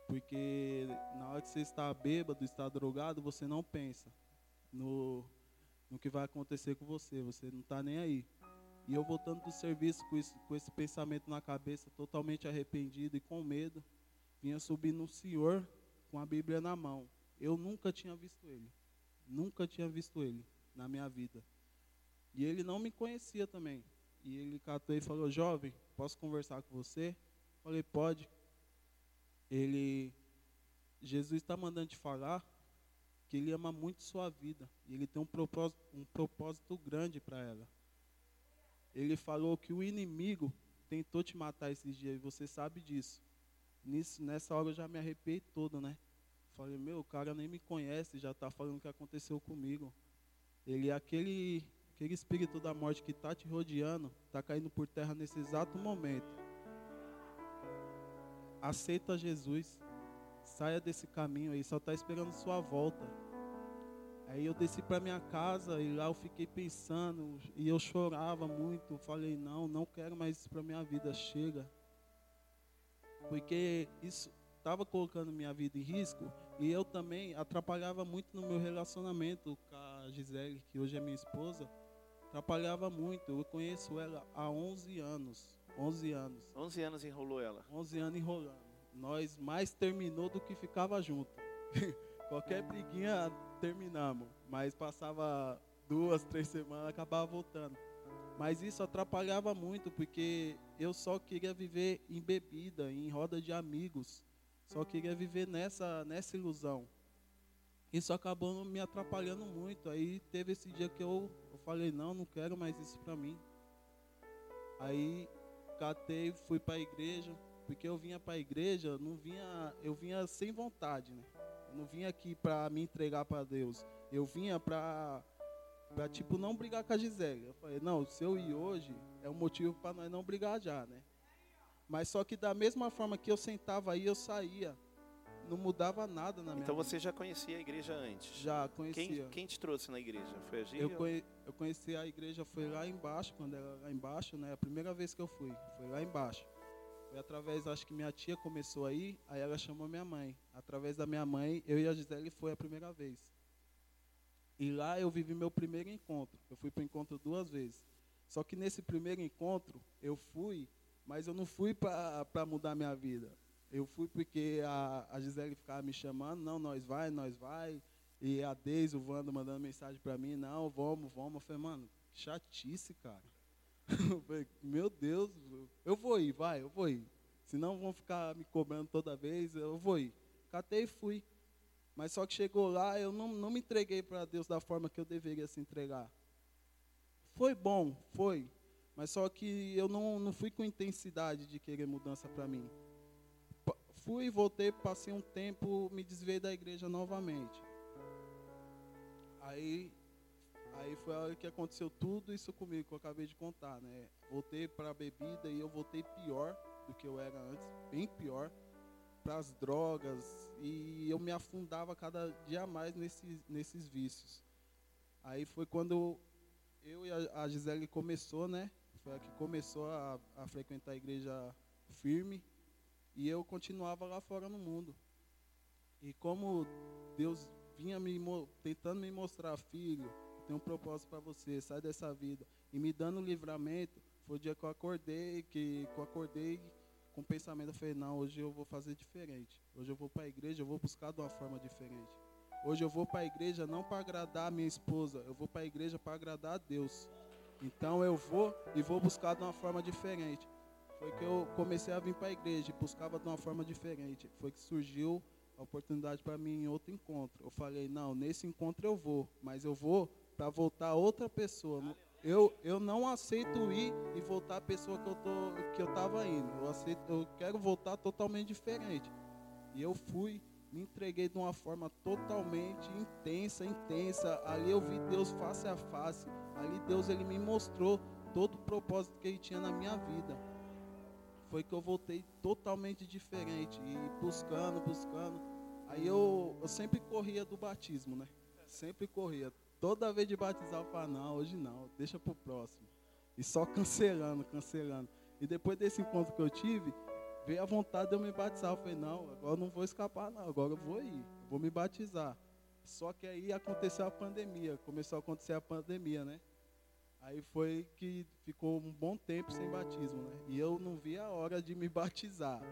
Porque na hora que você está bêbado, está drogado, você não pensa no, no que vai acontecer com você, você não está nem aí. E eu voltando do serviço com, isso, com esse pensamento na cabeça, totalmente arrependido e com medo, vinha subindo um senhor com a Bíblia na mão. Eu nunca tinha visto ele. Nunca tinha visto ele na minha vida. E ele não me conhecia também. E ele catou e falou: Jovem, posso conversar com você? Falei: Pode ele Jesus está mandando te falar que ele ama muito sua vida e ele tem um propósito, um propósito grande para ela. Ele falou que o inimigo tentou te matar esses dias e você sabe disso. Nisso, nessa hora eu já me arrepiei todo, né? Falei, meu, o cara nem me conhece, já está falando o que aconteceu comigo. Ele é aquele, aquele espírito da morte que está te rodeando, está caindo por terra nesse exato momento aceita Jesus, saia desse caminho aí, só está esperando sua volta. Aí eu desci para minha casa e lá eu fiquei pensando e eu chorava muito. Falei, não, não quero mais isso para minha vida, chega. Porque isso estava colocando minha vida em risco e eu também atrapalhava muito no meu relacionamento com a Gisele, que hoje é minha esposa. Atrapalhava muito. Eu conheço ela há 11 anos. 11 anos. 11 anos enrolou ela. 11 anos enrolando. Nós mais terminou do que ficava junto. Qualquer briguinha terminamos, mas passava duas, três semanas, acabava voltando. Mas isso atrapalhava muito, porque eu só queria viver em bebida, em roda de amigos. Só queria viver nessa, nessa ilusão. Isso acabou me atrapalhando muito. Aí teve esse dia que eu, eu falei, não, não quero mais isso para mim. Aí catei, fui para a igreja, Porque eu vinha para a igreja, não vinha, eu vinha sem vontade, né? Eu não vinha aqui para me entregar para Deus. Eu vinha para para tipo não brigar com a Gisele. Eu falei, não, se eu ir hoje é um motivo para nós não brigar já, né? Mas só que da mesma forma que eu sentava aí, eu saía. Não mudava nada na minha Então vida. você já conhecia a igreja antes? já conhecia. Quem, quem te trouxe na igreja? Foi a Gília? Eu, conhe, eu conheci a igreja, foi lá embaixo, quando era lá embaixo, né? A primeira vez que eu fui, foi lá embaixo. Foi através, acho que minha tia começou aí, aí ela chamou minha mãe. Através da minha mãe, eu e a Gisele foi a primeira vez. E lá eu vivi meu primeiro encontro. Eu fui para o encontro duas vezes. Só que nesse primeiro encontro, eu fui, mas eu não fui para mudar minha vida. Eu fui porque a, a Gisele ficava me chamando, não, nós vai, nós vai. E a Deise, o Wanda mandando mensagem para mim, não, vamos, vamos. Eu falei, mano, chatice, cara. Eu falei, meu Deus, eu vou ir, vai, eu vou ir. Senão vão ficar me cobrando toda vez, eu vou ir. Catei e fui. Mas só que chegou lá, eu não, não me entreguei para Deus da forma que eu deveria se entregar. Foi bom, foi. Mas só que eu não, não fui com intensidade de querer mudança para mim. Fui, voltei, passei um tempo, me desviei da igreja novamente. Aí, aí foi a hora que aconteceu tudo isso comigo que eu acabei de contar, né? Voltei para a bebida e eu voltei pior do que eu era antes, bem pior, para as drogas e eu me afundava cada dia mais nesses, nesses vícios. Aí foi quando eu e a, a Gisele começou, né? Foi a que começou a, a frequentar a igreja firme e eu continuava lá fora no mundo. E como Deus vinha me tentando me mostrar, filho, tem um propósito para você, sai dessa vida. E me dando livramento, foi o dia que eu acordei, que, que eu acordei com o pensamento, eu falei, não, hoje eu vou fazer diferente. Hoje eu vou para a igreja, eu vou buscar de uma forma diferente. Hoje eu vou para a igreja não para agradar a minha esposa, eu vou para a igreja para agradar a Deus. Então eu vou e vou buscar de uma forma diferente. Foi que eu comecei a vir para a igreja e buscava de uma forma diferente. Foi que surgiu a oportunidade para mim em outro encontro. Eu falei, não, nesse encontro eu vou, mas eu vou para voltar outra pessoa. Eu, eu não aceito ir e voltar a pessoa que eu tô que eu estava indo. Eu aceito, eu quero voltar totalmente diferente. E eu fui, me entreguei de uma forma totalmente intensa, intensa. Ali eu vi Deus face a face. Ali Deus ele me mostrou todo o propósito que ele tinha na minha vida. Foi que eu voltei totalmente diferente e buscando, buscando. Aí eu, eu sempre corria do batismo, né? Sempre corria. Toda vez de batizar eu falava, não, hoje não, deixa pro próximo. E só cancelando, cancelando. E depois desse encontro que eu tive, veio a vontade de eu me batizar. Eu falei, não, agora eu não vou escapar, não, agora eu vou ir, vou me batizar. Só que aí aconteceu a pandemia, começou a acontecer a pandemia, né? Aí foi que ficou um bom tempo sem batismo, né? E eu não vi a hora de me batizar.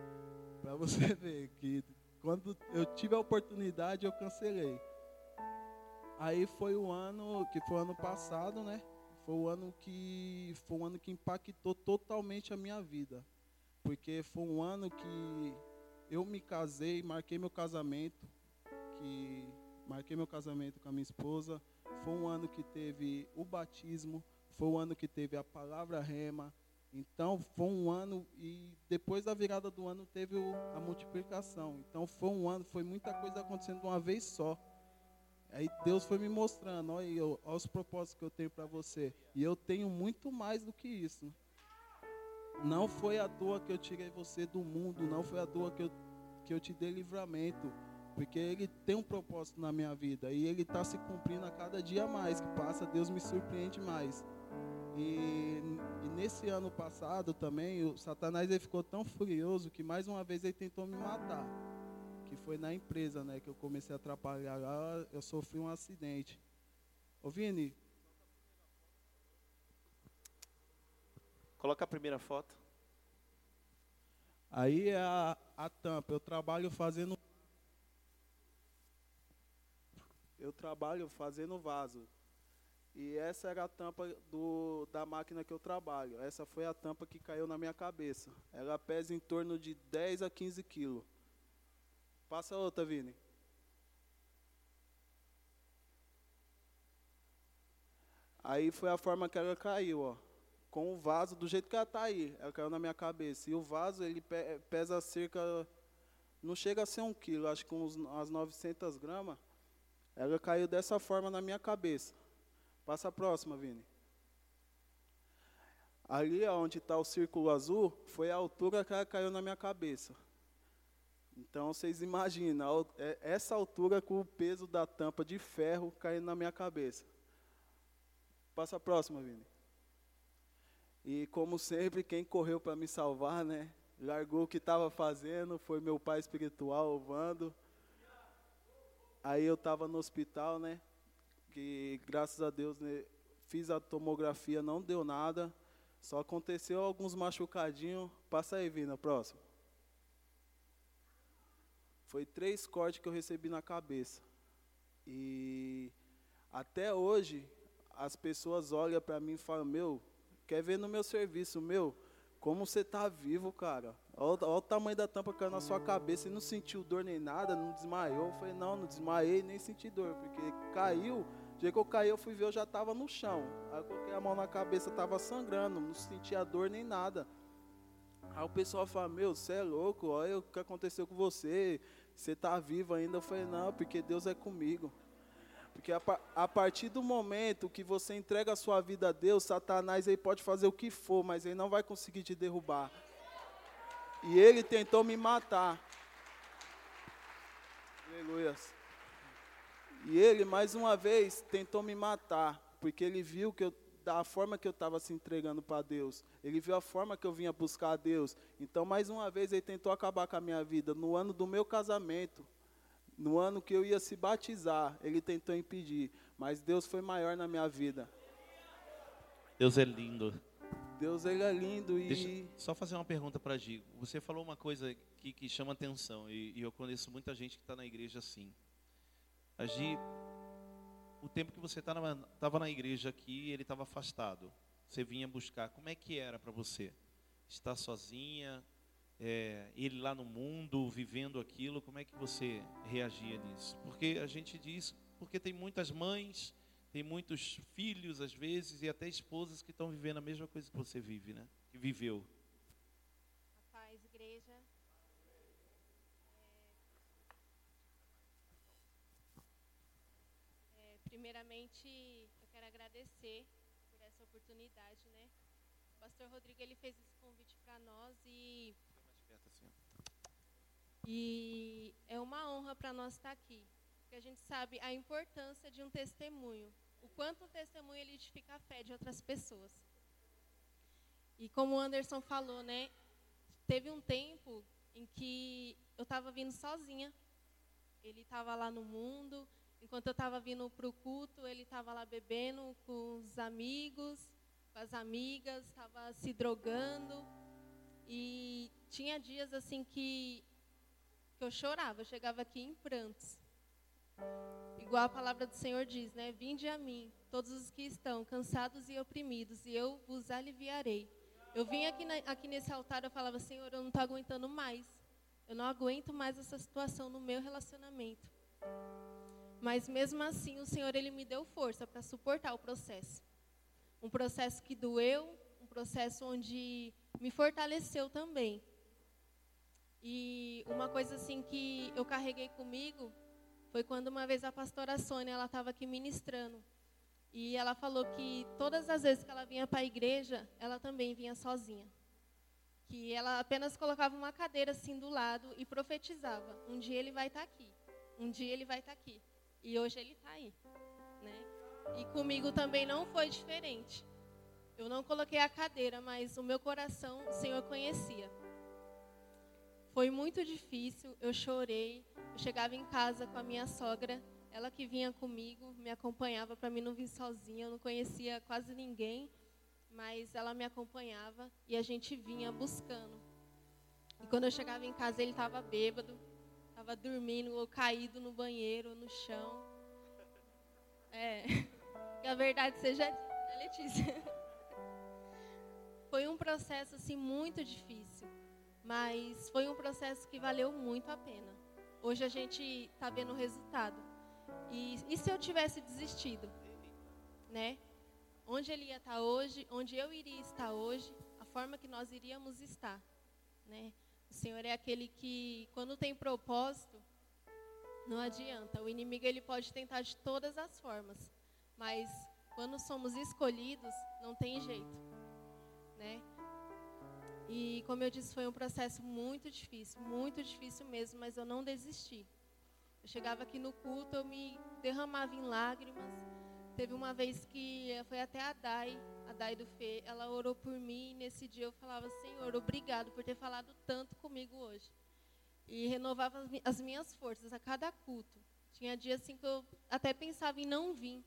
Para você ver que quando eu tive a oportunidade, eu cancelei. Aí foi o ano, que foi o ano passado, né? Foi o ano que foi um ano que impactou totalmente a minha vida. Porque foi um ano que eu me casei, marquei meu casamento, que marquei meu casamento com a minha esposa. Foi um ano que teve o batismo, foi um ano que teve a palavra rema. Então foi um ano e depois da virada do ano teve o- a multiplicação. Então foi um ano, foi muita coisa acontecendo de uma vez só. Aí Deus foi me mostrando, olha, olha os propósitos que eu tenho para você. E eu tenho muito mais do que isso. Não foi à toa que eu tirei você do mundo, não foi à toa que eu, que eu te dei livramento. Porque Ele tem um propósito na minha vida e Ele está se cumprindo a cada dia mais que passa, Deus me surpreende mais. E, e nesse ano passado também, o Satanás ele ficou tão furioso que mais uma vez ele tentou me matar. Que foi na empresa, né, que eu comecei a atrapalhar lá, eu sofri um acidente. Ô Vini, Coloca a primeira foto. aí é a, a tampa, eu trabalho fazendo eu trabalho fazendo vaso. E essa era a tampa do, da máquina que eu trabalho. Essa foi a tampa que caiu na minha cabeça. Ela pesa em torno de 10 a 15 quilos. Passa outra, Vini. Aí foi a forma que ela caiu, ó. com o vaso do jeito que ela está aí. Ela caiu na minha cabeça. E o vaso, ele pe pesa cerca, não chega a ser um quilo, acho que uns, umas 900 gramas. Ela caiu dessa forma na minha cabeça. Passa a próxima, Vini. Ali onde está o círculo azul, foi a altura que ela caiu na minha cabeça. Então vocês imaginam, é, essa altura com o peso da tampa de ferro caindo na minha cabeça. Passa a próxima, Vini. E como sempre, quem correu para me salvar, né? Largou o que estava fazendo, foi meu pai espiritual, o Vando. Aí eu estava no hospital, né? Que graças a Deus né, fiz a tomografia, não deu nada. Só aconteceu alguns machucadinhos. Passa aí, Vina, próximo. Foi três cortes que eu recebi na cabeça. E até hoje as pessoas olham para mim e falam, meu, quer ver no meu serviço, meu, como você tá vivo, cara. Olha, olha o tamanho da tampa que caiu na sua cabeça. e não sentiu dor nem nada, não desmaiou. Eu falei, não, não desmaiei, nem senti dor, porque caiu. O dia que eu caí, eu fui ver, eu já estava no chão. Aí eu coloquei a mão na cabeça, estava sangrando, não sentia dor nem nada. Aí o pessoal fala, meu, você é louco, olha o que aconteceu com você, você está vivo ainda. Eu falei, não, porque Deus é comigo. Porque a, a, partir do momento que você entrega a sua vida a Deus, Satanás aí pode fazer o que for, mas ele não vai conseguir te derrubar. E ele tentou me matar. Aleluia. E ele, mais uma vez, tentou me matar, porque ele viu que eu, da forma que eu estava se entregando para Deus, ele viu a forma que eu vinha buscar a Deus. Então, mais uma vez, ele tentou acabar com a minha vida. No ano do meu casamento, no ano que eu ia se batizar, ele tentou impedir, mas Deus foi maior na minha vida. Deus é lindo. Deus ele é lindo e Deixa só fazer uma pergunta para Gi. Você falou uma coisa que, que chama atenção e, e eu conheço muita gente que está na igreja assim. A Gi, o tempo que você estava na, na igreja aqui, ele estava afastado. Você vinha buscar. Como é que era para você? Estar sozinha, é, ele lá no mundo, vivendo aquilo, como é que você reagia nisso? Porque a gente diz, porque tem muitas mães, tem muitos filhos às vezes e até esposas que estão vivendo a mesma coisa que você vive, né? Que viveu. A paz, igreja. É, é, primeiramente, eu quero agradecer por essa oportunidade, né? O pastor Rodrigo ele fez esse convite para nós e e é uma honra para nós estar aqui, porque a gente sabe a importância de um testemunho, o quanto o testemunho ele edifica a fé de outras pessoas. E como o Anderson falou, né, teve um tempo em que eu estava vindo sozinha. Ele estava lá no mundo, enquanto eu estava vindo para o culto, ele estava lá bebendo com os amigos, com as amigas, estava se drogando. E tinha dias assim que, que eu chorava, eu chegava aqui em prantos. Igual a palavra do Senhor diz, né? Vinde a mim, todos os que estão cansados e oprimidos, e eu vos aliviarei. Eu vim aqui, na, aqui nesse altar, eu falava, Senhor, eu não estou aguentando mais. Eu não aguento mais essa situação no meu relacionamento. Mas mesmo assim, o Senhor ele me deu força para suportar o processo. Um processo que doeu, um processo onde me fortaleceu também. E uma coisa assim que eu carreguei comigo foi quando uma vez a pastora Sônia ela estava aqui ministrando e ela falou que todas as vezes que ela vinha para a igreja, ela também vinha sozinha. Que ela apenas colocava uma cadeira assim do lado e profetizava: um dia ele vai estar tá aqui, um dia ele vai estar tá aqui. E hoje ele está aí, né? E comigo também não foi diferente. Eu não coloquei a cadeira, mas o meu coração o Senhor conhecia. Foi muito difícil, eu chorei. Eu chegava em casa com a minha sogra, ela que vinha comigo, me acompanhava para mim não vir sozinha. Eu não conhecia quase ninguém, mas ela me acompanhava e a gente vinha buscando. E quando eu chegava em casa, ele estava bêbado, estava dormindo ou caído no banheiro, no chão. É, que a verdade seja dita, né, Letícia. Foi um processo assim muito difícil, mas foi um processo que valeu muito a pena. Hoje a gente está vendo o resultado. E, e se eu tivesse desistido, né? onde ele ia estar hoje, onde eu iria estar hoje, a forma que nós iríamos estar, né? O Senhor é aquele que, quando tem propósito, não adianta. O inimigo ele pode tentar de todas as formas, mas quando somos escolhidos, não tem jeito, né? E como eu disse, foi um processo muito difícil, muito difícil mesmo, mas eu não desisti. Eu chegava aqui no culto, eu me derramava em lágrimas. Teve uma vez que foi até a Dai, a Dai do Fê, ela orou por mim e nesse dia eu falava, Senhor, obrigado por ter falado tanto comigo hoje. E renovava as minhas forças a cada culto. Tinha dias assim que eu até pensava em não vir,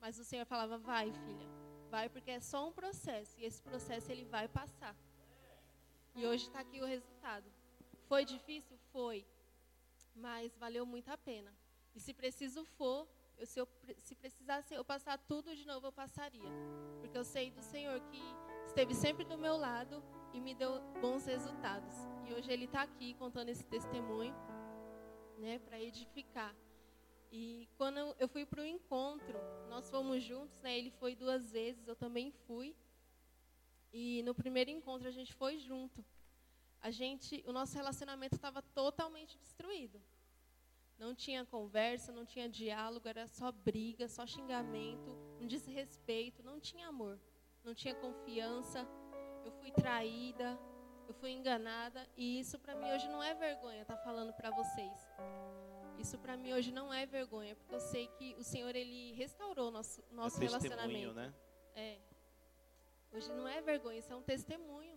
mas o Senhor falava, vai filha, vai porque é só um processo e esse processo ele vai passar. E hoje está aqui o resultado. Foi difícil? Foi. Mas valeu muito a pena. E se preciso for, se, eu, se precisasse eu passar tudo de novo, eu passaria. Porque eu sei do Senhor que esteve sempre do meu lado e me deu bons resultados. E hoje Ele está aqui contando esse testemunho, né, para edificar. E quando eu fui para o encontro, nós fomos juntos, né? Ele foi duas vezes, eu também fui. E no primeiro encontro a gente foi junto. A gente, o nosso relacionamento estava totalmente destruído. Não tinha conversa, não tinha diálogo, era só briga, só xingamento, um desrespeito, não tinha amor, não tinha confiança. Eu fui traída, eu fui enganada e isso para mim hoje não é vergonha, tá falando para vocês. Isso para mim hoje não é vergonha, porque eu sei que o Senhor ele restaurou nosso nosso é relacionamento. Né? É. Hoje não é vergonha, isso é um testemunho.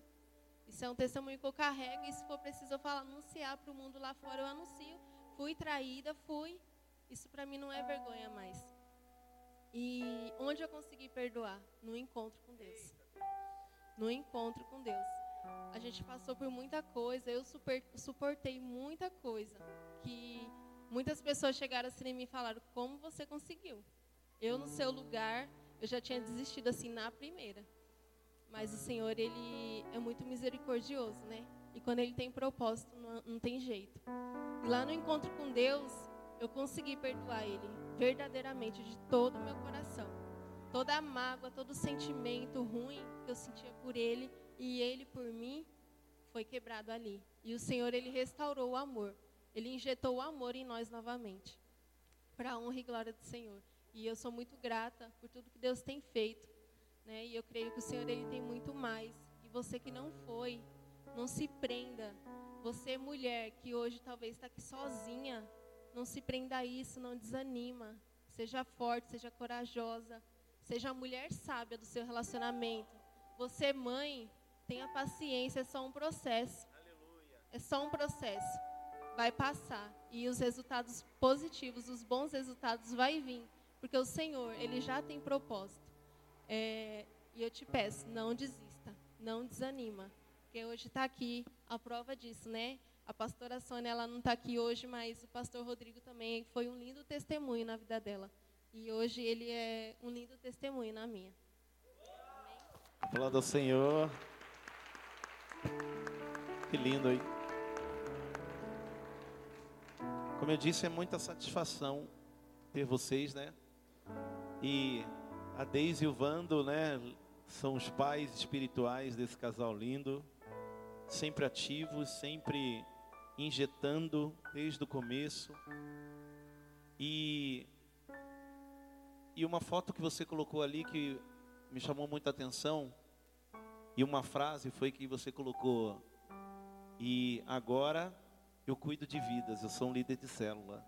Isso é um testemunho que eu carrego e se for preciso eu falar, anunciar para o mundo lá fora, eu anuncio. Fui traída, fui. Isso para mim não é vergonha mais. E onde eu consegui perdoar? No encontro com Deus. No encontro com Deus. A gente passou por muita coisa, eu super, suportei muita coisa. Que muitas pessoas chegaram assim e falaram: Como você conseguiu? Eu, no seu lugar, eu já tinha desistido assim na primeira. Mas o Senhor, Ele é muito misericordioso, né? E quando Ele tem propósito, não, não tem jeito. E lá no encontro com Deus, eu consegui perdoar Ele verdadeiramente, de todo o meu coração. Toda a mágoa, todo o sentimento ruim que eu sentia por Ele e Ele por mim, foi quebrado ali. E o Senhor, Ele restaurou o amor. Ele injetou o amor em nós novamente. Para a honra e glória do Senhor. E eu sou muito grata por tudo que Deus tem feito né? E eu creio que o Senhor ele tem muito mais. E você que não foi, não se prenda. Você mulher que hoje talvez está aqui sozinha, não se prenda a isso, não desanima. Seja forte, seja corajosa, seja a mulher sábia do seu relacionamento. Você mãe, tenha paciência, é só um processo. Aleluia. É só um processo. Vai passar e os resultados positivos, os bons resultados vai vir, porque o Senhor, ele já tem propósito. É, e eu te peço, não desista, não desanima, porque hoje está aqui a prova disso, né? A pastora Sônia, ela não está aqui hoje, mas o pastor Rodrigo também foi um lindo testemunho na vida dela. E hoje ele é um lindo testemunho na minha. Aplauda ao Senhor. Que lindo, aí. Como eu disse, é muita satisfação ter vocês, né? E a Deise e o Vando, né, são os pais espirituais desse casal lindo, sempre ativos, sempre injetando desde o começo. E e uma foto que você colocou ali que me chamou muita atenção, e uma frase foi que você colocou: "E agora eu cuido de vidas, eu sou um líder de célula".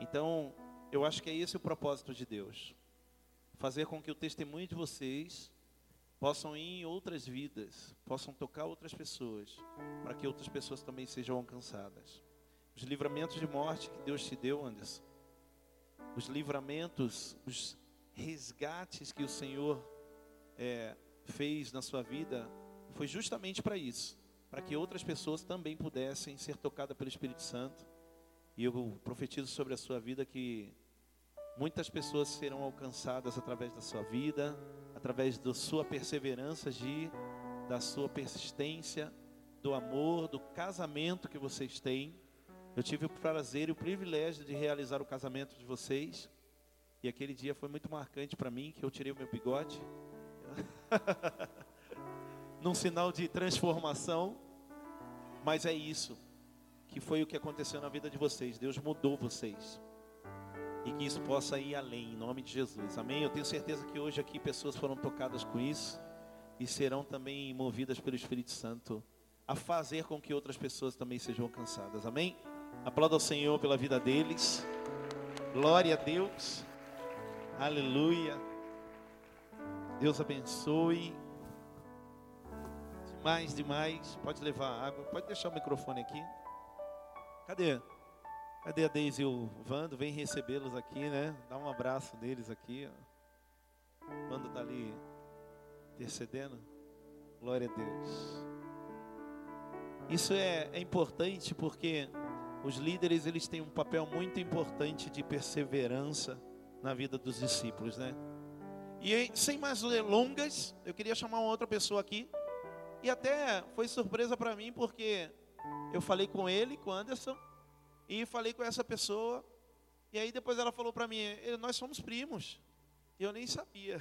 Então, eu acho que é esse o propósito de Deus fazer com que o testemunho de vocês possam ir em outras vidas, possam tocar outras pessoas, para que outras pessoas também sejam alcançadas. Os livramentos de morte que Deus te deu, Anderson, os livramentos, os resgates que o Senhor é, fez na sua vida, foi justamente para isso, para que outras pessoas também pudessem ser tocadas pelo Espírito Santo. E eu profetizo sobre a sua vida que Muitas pessoas serão alcançadas através da sua vida, através da sua perseverança, de, da sua persistência, do amor, do casamento que vocês têm. Eu tive o prazer e o privilégio de realizar o casamento de vocês. E aquele dia foi muito marcante para mim, que eu tirei o meu bigode. Num sinal de transformação. Mas é isso que foi o que aconteceu na vida de vocês. Deus mudou vocês. E que isso possa ir além, em nome de Jesus. Amém? Eu tenho certeza que hoje aqui pessoas foram tocadas com isso e serão também movidas pelo Espírito Santo a fazer com que outras pessoas também sejam alcançadas. Amém? Aplauda ao Senhor pela vida deles. Glória a Deus. Aleluia. Deus abençoe. Demais, demais. Pode levar água. Pode deixar o microfone aqui. Cadê? Cadê a Deise e o Vando? Vem recebê-los aqui, né? Dá um abraço neles aqui. Ó. O Vando está ali intercedendo. Glória a Deus. Isso é, é importante porque os líderes eles têm um papel muito importante de perseverança na vida dos discípulos, né? E sem mais delongas, eu queria chamar uma outra pessoa aqui. E até foi surpresa para mim porque eu falei com ele, com Anderson, e falei com essa pessoa. E aí depois ela falou para mim, nós somos primos. Eu nem sabia.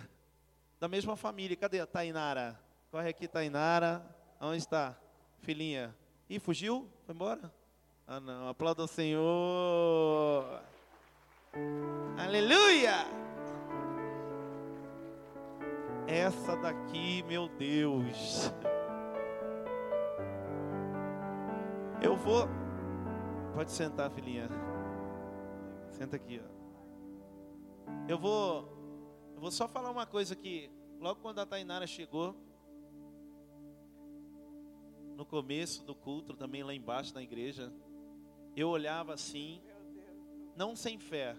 Da mesma família. Cadê a Tainara? Corre aqui, Tainara. Onde está? Filhinha. Ih, fugiu? Foi embora? Ah não, aplauda o Senhor. Aleluia! Essa daqui, meu Deus. Eu vou. Pode sentar, filhinha. Senta aqui, ó. Eu vou. Eu vou só falar uma coisa que logo quando a Tainara chegou, no começo do culto, também lá embaixo na igreja, eu olhava assim, não sem fé,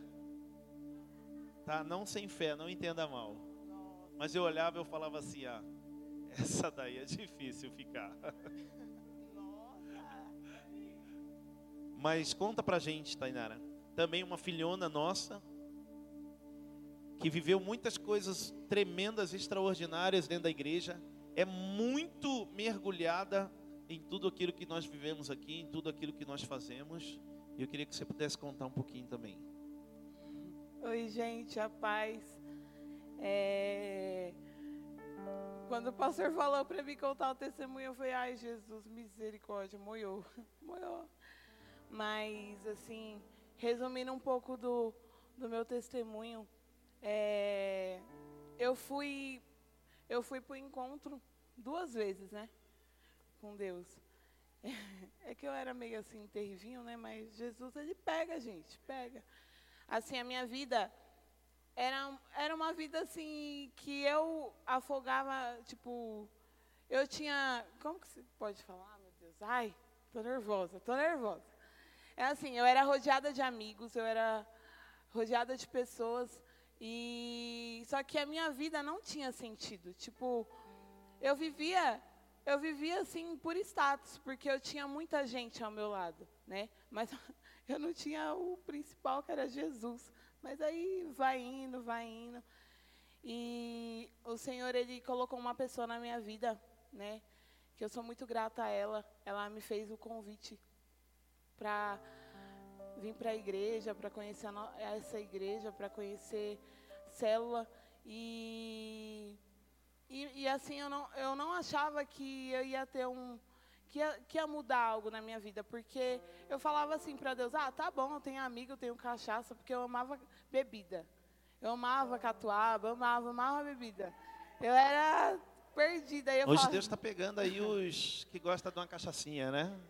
tá? Não sem fé, não entenda mal. Mas eu olhava e eu falava assim, ah, essa daí é difícil ficar. Mas conta pra gente, Tainara. Também uma filhona nossa que viveu muitas coisas tremendas, extraordinárias dentro da igreja, é muito mergulhada em tudo aquilo que nós vivemos aqui, em tudo aquilo que nós fazemos. E eu queria que você pudesse contar um pouquinho também. Oi, gente, a paz. É... Quando o pastor falou para mim contar o testemunho, eu falei, ai Jesus, misericórdia, moiou, moiou. Mas, assim, resumindo um pouco do, do meu testemunho, é... eu fui eu fui para o encontro duas vezes, né? com Deus. É que eu era meio assim, terrível, né? Mas Jesus, ele pega, gente, pega. Assim, a minha vida era, era uma vida assim que eu afogava, tipo, eu tinha. Como que se pode falar, meu Deus? Ai, tô nervosa, tô nervosa. É assim, eu era rodeada de amigos, eu era rodeada de pessoas, e só que a minha vida não tinha sentido. Tipo, eu vivia eu vivia assim por status, porque eu tinha muita gente ao meu lado, né? Mas eu não tinha o principal que era Jesus. Mas aí vai indo, vai indo. E o Senhor ele colocou uma pessoa na minha vida, né? Que eu sou muito grata a ela. Ela me fez o convite para vir para a igreja, para conhecer essa igreja, para conhecer célula e e, e, assim, eu não, eu não achava que eu ia ter um. Que ia, que ia mudar algo na minha vida, porque eu falava assim para Deus: ah, tá bom, eu tenho amigo, eu tenho cachaça, porque eu amava bebida. Eu amava catuaba, eu amava, amava bebida. Eu era perdida. Eu Hoje falava, Deus está pegando aí os que gostam de uma cachaçinha, né?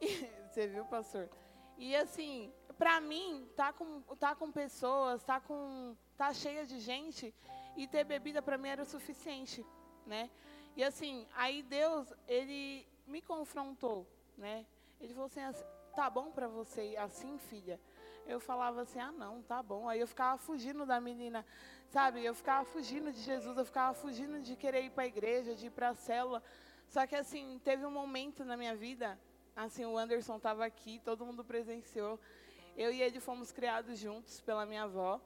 Você viu, pastor? E assim, para mim, tá com, tá com pessoas, tá com, tá cheia de gente, e ter bebida para mim era o suficiente, né? E assim, aí Deus, ele me confrontou, né? Ele falou assim, tá bom para você assim, filha? Eu falava assim, ah não, tá bom. Aí eu ficava fugindo da menina, sabe? Eu ficava fugindo de Jesus, eu ficava fugindo de querer ir para a igreja, de ir para a célula. Só que assim, teve um momento na minha vida, assim, o Anderson estava aqui, todo mundo presenciou. Eu e ele fomos criados juntos pela minha avó.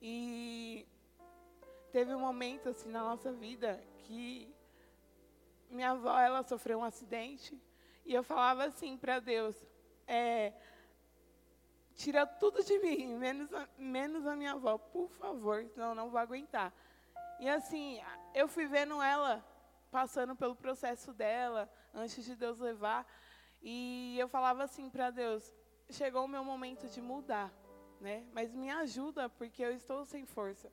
E teve um momento assim na nossa vida que minha avó ela sofreu um acidente e eu falava assim para Deus, é, tira tudo de mim, menos a, menos a minha avó, por favor, senão eu não vou aguentar. E assim, eu fui vendo ela passando pelo processo dela, antes de Deus levar, e eu falava assim para Deus: chegou o meu momento de mudar, né? Mas me ajuda, porque eu estou sem força.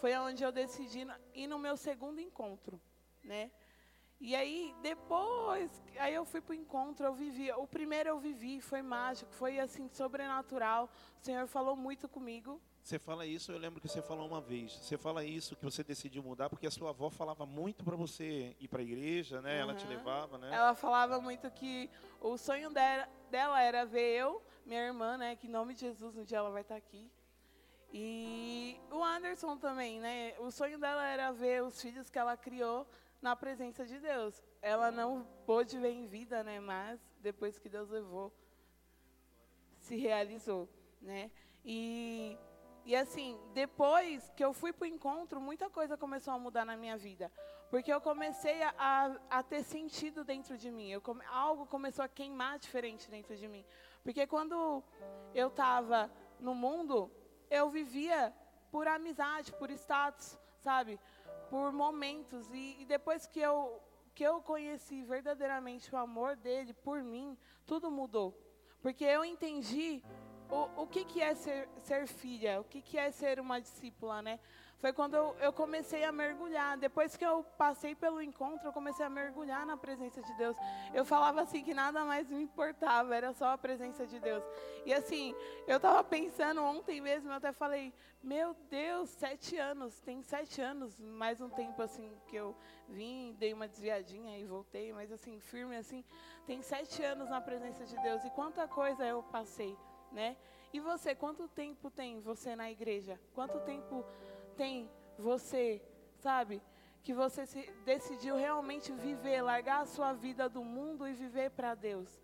Foi onde eu decidi ir no meu segundo encontro, né? E aí, depois, aí eu fui para o encontro, eu vivi. O primeiro eu vivi, foi mágico, foi assim, sobrenatural. O Senhor falou muito comigo. Você fala isso, eu lembro que você falou uma vez. Você fala isso que você decidiu mudar porque a sua avó falava muito para você ir para a igreja, né? Uhum. Ela te levava, né? Ela falava muito que o sonho dela, era ver eu, minha irmã, né? Que em nome de Jesus um dia ela vai estar aqui. E o Anderson também, né? O sonho dela era ver os filhos que ela criou na presença de Deus. Ela não pôde ver em vida, né? Mas depois que Deus levou, se realizou, né? E e assim, depois que eu fui para o encontro, muita coisa começou a mudar na minha vida. Porque eu comecei a, a, a ter sentido dentro de mim. Eu algo começou a queimar diferente dentro de mim. Porque quando eu estava no mundo, eu vivia por amizade, por status, sabe? Por momentos. E, e depois que eu, que eu conheci verdadeiramente o amor dele por mim, tudo mudou. Porque eu entendi o, o que, que é ser, ser filha, o que, que é ser uma discípula, né? Foi quando eu, eu comecei a mergulhar. Depois que eu passei pelo encontro, eu comecei a mergulhar na presença de Deus. Eu falava assim que nada mais me importava, era só a presença de Deus. E assim, eu estava pensando ontem mesmo, eu até falei, meu Deus, sete anos, tem sete anos, mais um tempo assim que eu vim, dei uma desviadinha e voltei, mas assim, firme assim, tem sete anos na presença de Deus. E quanta coisa eu passei né? E você, quanto tempo tem você na igreja? Quanto tempo tem você, sabe? Que você decidiu realmente viver, largar a sua vida do mundo e viver para Deus.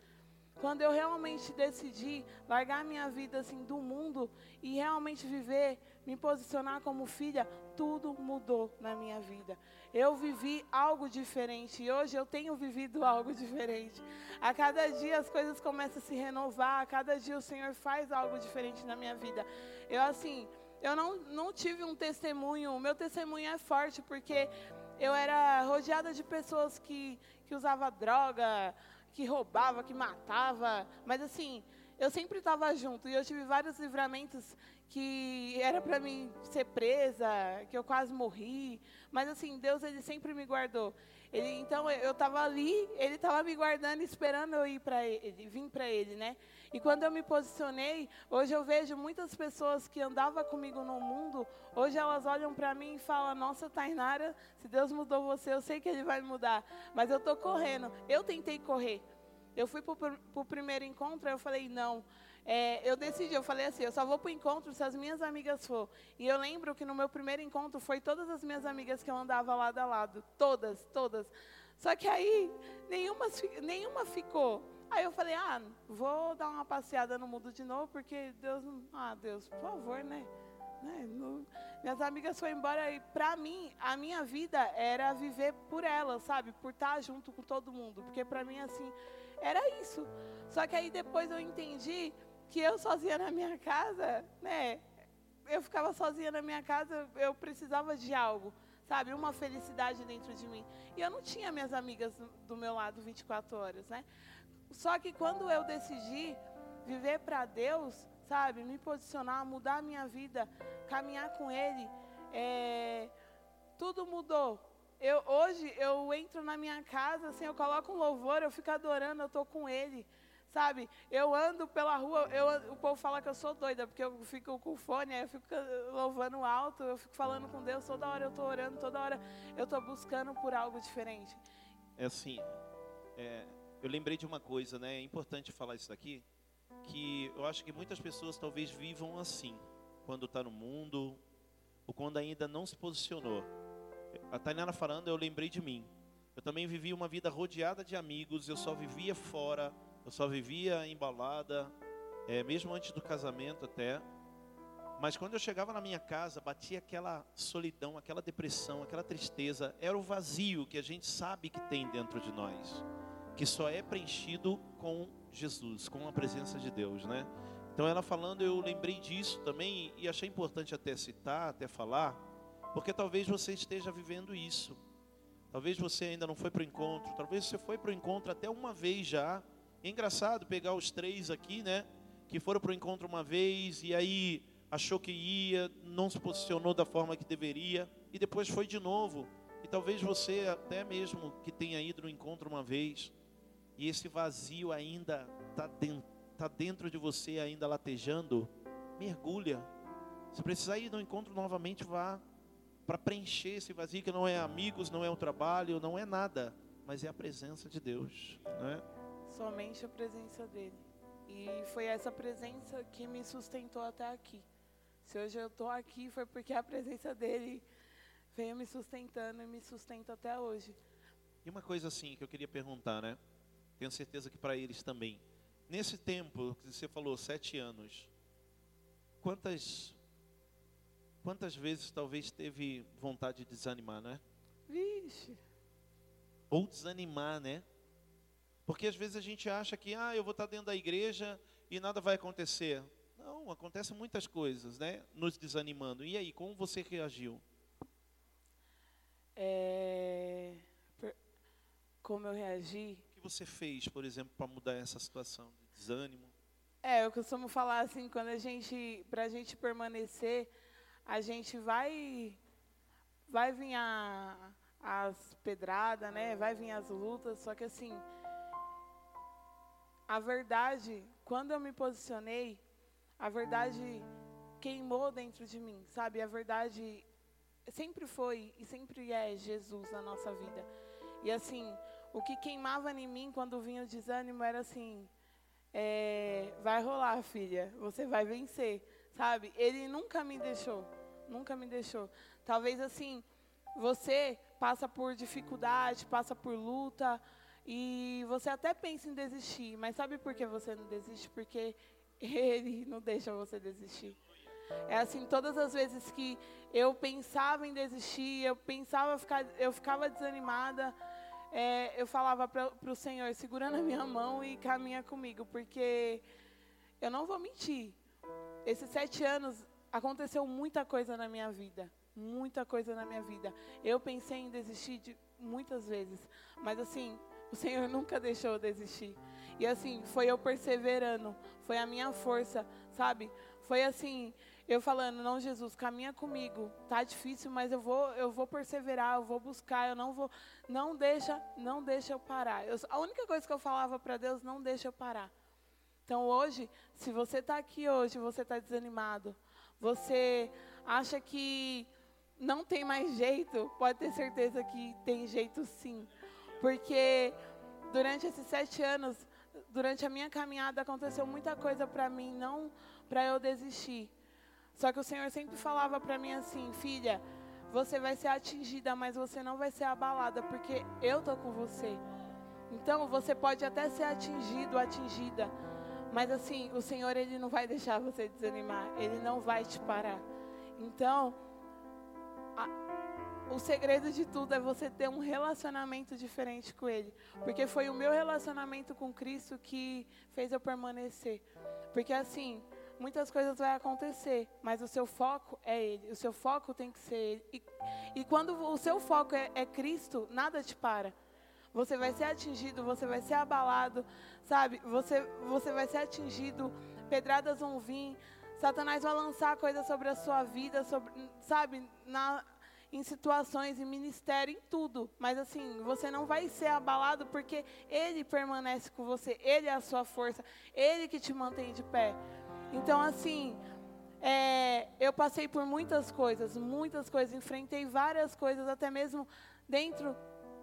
Quando eu realmente decidi largar minha vida assim do mundo e realmente viver, me posicionar como filha, tudo mudou na minha vida. Eu vivi algo diferente e hoje eu tenho vivido algo diferente. A cada dia as coisas começam a se renovar, a cada dia o Senhor faz algo diferente na minha vida. Eu assim, eu não, não tive um testemunho, o meu testemunho é forte porque eu era rodeada de pessoas que, que usavam droga, que roubava, que matava, mas assim, eu sempre estava junto e eu tive vários livramentos que era para mim ser presa, que eu quase morri, mas assim, Deus ele sempre me guardou. Ele, então eu estava ali, ele estava me guardando, esperando eu ir para ele, vir para ele, né? E quando eu me posicionei, hoje eu vejo muitas pessoas que andavam comigo no mundo, hoje elas olham para mim e falam: Nossa, Tainara, se Deus mudou você, eu sei que Ele vai mudar. Mas eu estou correndo. Eu tentei correr. Eu fui para o primeiro encontro, eu falei: Não. É, eu decidi, eu falei assim, eu só vou para o encontro se as minhas amigas for. E eu lembro que no meu primeiro encontro foi todas as minhas amigas que eu andava lado a lado, todas, todas. Só que aí nenhuma, nenhuma ficou. Aí eu falei, ah, vou dar uma passeada no mundo de novo, porque Deus, ah, Deus, por favor, né? né? Minhas amigas foram embora e para mim, a minha vida era viver por elas, sabe? Por estar junto com todo mundo, porque para mim assim, era isso. Só que aí depois eu entendi que eu sozinha na minha casa, né? Eu ficava sozinha na minha casa, eu precisava de algo, sabe? Uma felicidade dentro de mim. E eu não tinha minhas amigas do meu lado 24 horas, né? Só que quando eu decidi viver para Deus, sabe, me posicionar, mudar a minha vida, caminhar com Ele, é, tudo mudou. Eu, hoje eu entro na minha casa, assim, eu coloco um louvor, eu fico adorando, eu estou com Ele. Sabe, eu ando pela rua, eu, o povo fala que eu sou doida, porque eu fico com fone, eu fico louvando alto, eu fico falando com Deus, toda hora eu estou orando, toda hora eu estou buscando por algo diferente. É assim, é, eu lembrei de uma coisa, né? É importante falar isso daqui, que eu acho que muitas pessoas talvez vivam assim, quando está no mundo, ou quando ainda não se posicionou. A Tainara falando, eu lembrei de mim. Eu também vivi uma vida rodeada de amigos, eu só vivia fora, eu só vivia embalada, é, mesmo antes do casamento até. Mas quando eu chegava na minha casa, batia aquela solidão, aquela depressão, aquela tristeza. Era o vazio que a gente sabe que tem dentro de nós que só é preenchido com Jesus, com a presença de Deus, né? Então ela falando, eu lembrei disso também e achei importante até citar, até falar, porque talvez você esteja vivendo isso. Talvez você ainda não foi para o encontro, talvez você foi para o encontro até uma vez já. É engraçado pegar os três aqui, né? Que foram para o encontro uma vez e aí achou que ia, não se posicionou da forma que deveria e depois foi de novo. E talvez você até mesmo que tenha ido no encontro uma vez e esse vazio ainda está dentro, tá dentro de você, ainda latejando, mergulha. Se precisar ir no encontro novamente, vá para preencher esse vazio que não é amigos, não é o trabalho, não é nada, mas é a presença de Deus, né? Somente a presença dele. E foi essa presença que me sustentou até aqui. Se hoje eu estou aqui, foi porque a presença dele veio me sustentando e me sustenta até hoje. E uma coisa assim que eu queria perguntar, né? Tenho certeza que para eles também. Nesse tempo que você falou, sete anos, quantas quantas vezes talvez teve vontade de desanimar, né? Vixe. Ou desanimar, né? Porque às vezes a gente acha que, ah, eu vou estar dentro da igreja e nada vai acontecer. Não, acontecem muitas coisas, né? Nos desanimando. E aí, como você reagiu? É, como eu reagi? O que você fez, por exemplo, para mudar essa situação de desânimo? É, eu costumo falar assim, quando a gente, para a gente permanecer, a gente vai, vai vir a, as pedradas, né? Vai vir as lutas, só que assim, a verdade, quando eu me posicionei, a verdade queimou dentro de mim, sabe? A verdade sempre foi e sempre é Jesus na nossa vida. E assim, o que queimava em mim quando vinha o desânimo era assim: é, vai rolar, filha, você vai vencer, sabe? Ele nunca me deixou, nunca me deixou. Talvez assim, você passa por dificuldade, passa por luta e você até pensa em desistir, mas sabe por que você não desiste? Porque ele não deixa você desistir. É assim, todas as vezes que eu pensava em desistir, eu pensava ficar, eu ficava desanimada, é, eu falava para o Senhor, segura na minha mão e caminha comigo, porque eu não vou mentir. Esses sete anos aconteceu muita coisa na minha vida, muita coisa na minha vida. Eu pensei em desistir de, muitas vezes, mas assim, o Senhor nunca deixou eu desistir. E assim, foi eu perseverando, foi a minha força, sabe? Foi assim, eu falando, não, Jesus, caminha comigo. Tá difícil, mas eu vou, eu vou perseverar, eu vou buscar, eu não vou, não deixa, não deixa eu parar. Eu, a única coisa que eu falava para Deus, não deixa eu parar. Então hoje, se você está aqui hoje, você está desanimado, você acha que não tem mais jeito, pode ter certeza que tem jeito sim. Porque durante esses sete anos durante a minha caminhada aconteceu muita coisa para mim, não para eu desistir. Só que o Senhor sempre falava para mim assim, filha, você vai ser atingida, mas você não vai ser abalada, porque eu tô com você. Então você pode até ser atingido, atingida, mas assim, o Senhor ele não vai deixar você desanimar, ele não vai te parar. Então, a, o segredo de tudo é você ter um relacionamento diferente com Ele. Porque foi o meu relacionamento com Cristo que fez eu permanecer. Porque assim, muitas coisas vão acontecer, mas o seu foco é Ele. O seu foco tem que ser Ele. E, e quando o seu foco é, é Cristo, nada te para. Você vai ser atingido, você vai ser abalado, sabe? Você, você vai ser atingido, pedradas vão vir, Satanás vai lançar coisas sobre a sua vida, sobre, sabe? Na, em situações, em ministério, em tudo. Mas assim, você não vai ser abalado porque Ele permanece com você, Ele é a sua força, Ele que te mantém de pé. Então, assim, é, eu passei por muitas coisas, muitas coisas, enfrentei várias coisas, até mesmo dentro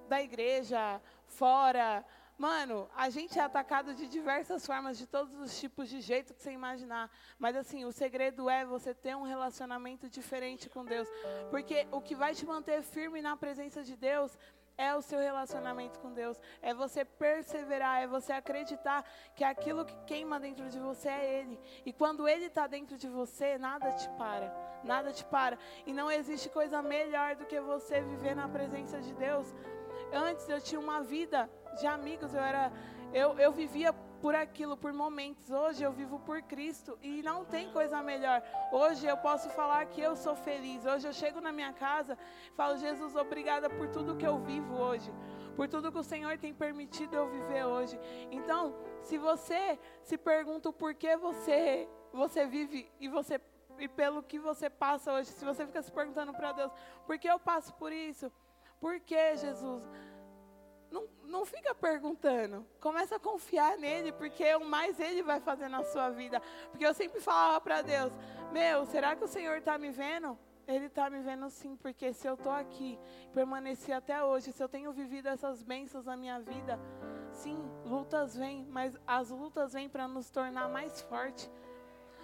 da igreja, fora, Mano, a gente é atacado de diversas formas, de todos os tipos de jeito que você imaginar. Mas assim, o segredo é você ter um relacionamento diferente com Deus. Porque o que vai te manter firme na presença de Deus é o seu relacionamento com Deus. É você perseverar, é você acreditar que aquilo que queima dentro de você é Ele. E quando Ele está dentro de você, nada te para. Nada te para. E não existe coisa melhor do que você viver na presença de Deus. Antes eu tinha uma vida de amigos, eu era eu, eu vivia por aquilo, por momentos. Hoje eu vivo por Cristo e não tem coisa melhor. Hoje eu posso falar que eu sou feliz. Hoje eu chego na minha casa falo, Jesus, obrigada por tudo que eu vivo hoje, por tudo que o Senhor tem permitido eu viver hoje. Então, se você se pergunta o porquê você você vive e você e pelo que você passa hoje, se você fica se perguntando para Deus, por que eu passo por isso? Por que, Jesus? Não, não fica perguntando. Começa a confiar nele, porque o mais ele vai fazer na sua vida. Porque eu sempre falava para Deus: Meu, será que o Senhor está me vendo? Ele está me vendo sim, porque se eu estou aqui, permaneci até hoje, se eu tenho vivido essas bênçãos na minha vida, sim, lutas vêm, mas as lutas vêm para nos tornar mais fortes.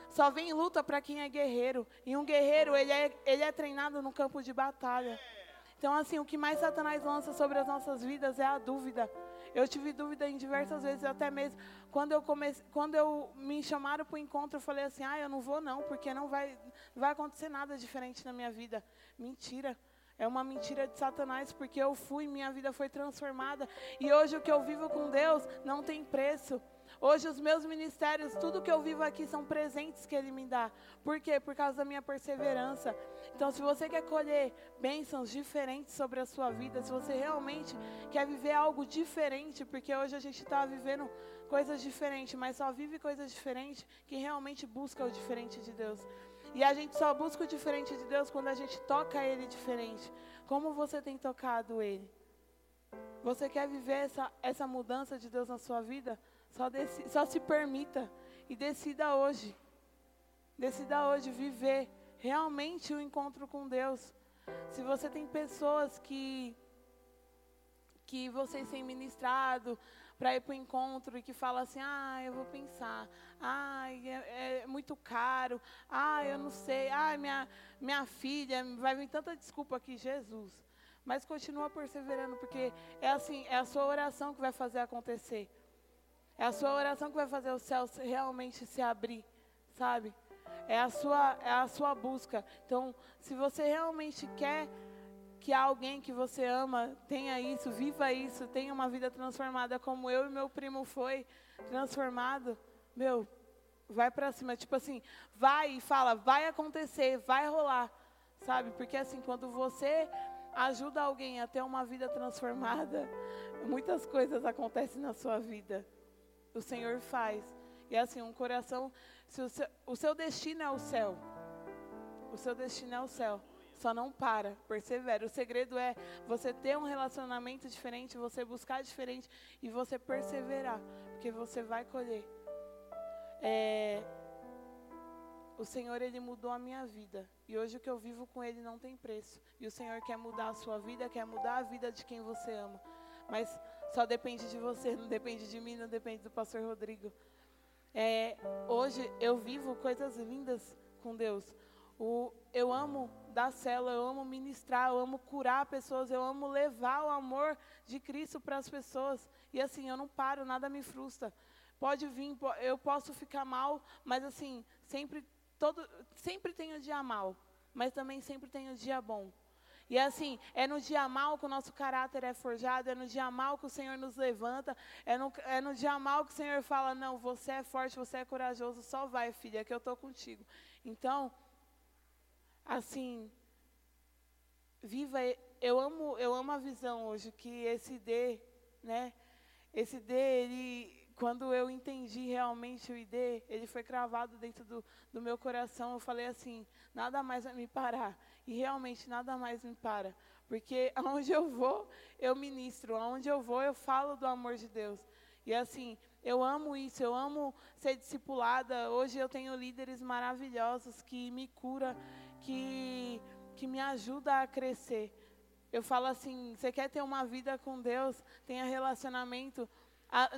Só vem luta para quem é guerreiro. E um guerreiro, ele é, ele é treinado no campo de batalha. Então, assim, o que mais Satanás lança sobre as nossas vidas é a dúvida. Eu tive dúvida em diversas vezes, até mesmo quando eu comecei, quando eu me chamaram para o encontro, eu falei assim: "Ah, eu não vou não, porque não vai vai acontecer nada diferente na minha vida". Mentira. É uma mentira de Satanás, porque eu fui, minha vida foi transformada, e hoje o que eu vivo com Deus não tem preço. Hoje os meus ministérios, tudo que eu vivo aqui são presentes que Ele me dá. Por quê? Por causa da minha perseverança. Então, se você quer colher bênçãos diferentes sobre a sua vida, se você realmente quer viver algo diferente, porque hoje a gente está vivendo coisas diferentes, mas só vive coisas diferentes quem realmente busca o diferente de Deus. E a gente só busca o diferente de Deus quando a gente toca Ele diferente. Como você tem tocado Ele? Você quer viver essa, essa mudança de Deus na sua vida? Só, deci, só se permita e decida hoje. Decida hoje viver realmente o encontro com Deus. Se você tem pessoas que que vocês têm ministrado para ir para o encontro e que fala assim, ah, eu vou pensar, ah, é, é, muito caro, ah, eu não sei, ah, minha, minha filha, vai vir tanta desculpa aqui, Jesus. Mas continua perseverando, porque é assim, é a sua oração que vai fazer acontecer. É a sua oração que vai fazer o céu realmente se abrir, sabe? É a sua, é a sua busca. Então, se você realmente quer que alguém que você ama tenha isso, viva isso, tenha uma vida transformada como eu e meu primo foi transformado, meu, vai para cima, tipo assim, vai e fala, vai acontecer, vai rolar, sabe? Porque assim, quando você ajuda alguém a ter uma vida transformada, muitas coisas acontecem na sua vida o Senhor faz. E é assim, um coração, se o, seu, o seu destino é o céu. O seu destino é o céu. Só não para, persevera. O segredo é você ter um relacionamento diferente, você buscar diferente e você perseverar, porque você vai colher. É, o Senhor, Ele mudou a minha vida. E hoje o que eu vivo com Ele não tem preço. E o Senhor quer mudar a sua vida, quer mudar a vida de quem você ama. Mas só depende de você, não depende de mim, não depende do pastor Rodrigo. É, hoje eu vivo coisas lindas com Deus. O, eu amo dar célula, eu amo ministrar, eu amo curar pessoas, eu amo levar o amor de Cristo para as pessoas. E assim, eu não paro, nada me frustra. Pode vir, eu posso ficar mal, mas assim, sempre, todo, sempre tenho dia mal, mas também sempre tenho dia bom. E assim, é no dia mal que o nosso caráter é forjado, é no dia mal que o Senhor nos levanta, é no, é no dia mal que o Senhor fala: Não, você é forte, você é corajoso, só vai, filha, que eu estou contigo. Então, assim, viva. Eu amo, eu amo a visão hoje que esse D, né? Esse D, ele, quando eu entendi realmente o ID, ele foi cravado dentro do, do meu coração. Eu falei assim: nada mais vai me parar. E realmente nada mais me para. Porque aonde eu vou, eu ministro. Aonde eu vou, eu falo do amor de Deus. E assim, eu amo isso, eu amo ser discipulada. Hoje eu tenho líderes maravilhosos que me cura, que, que me ajuda a crescer. Eu falo assim, você quer ter uma vida com Deus, tenha relacionamento.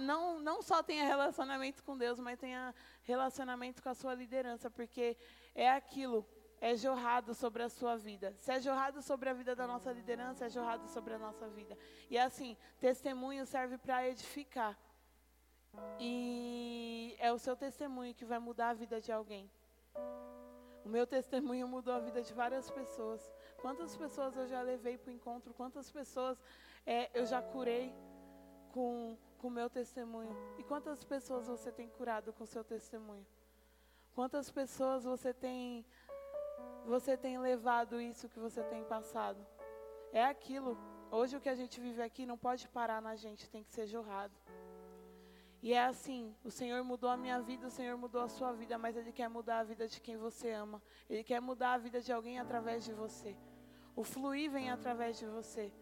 não, não só tenha relacionamento com Deus, mas tenha relacionamento com a sua liderança, porque é aquilo é jorrado sobre a sua vida. Se é jorrado sobre a vida da nossa liderança, é jorrado sobre a nossa vida. E é assim, testemunho serve para edificar. E é o seu testemunho que vai mudar a vida de alguém. O meu testemunho mudou a vida de várias pessoas. Quantas pessoas eu já levei para o encontro? Quantas pessoas é, eu já curei com com o meu testemunho? E quantas pessoas você tem curado com o seu testemunho? Quantas pessoas você tem você tem levado isso que você tem passado? É aquilo. Hoje o que a gente vive aqui não pode parar na gente, tem que ser jorrado. E é assim, o Senhor mudou a minha vida, o Senhor mudou a sua vida, mas Ele quer mudar a vida de quem você ama. Ele quer mudar a vida de alguém através de você. O fluir vem através de você.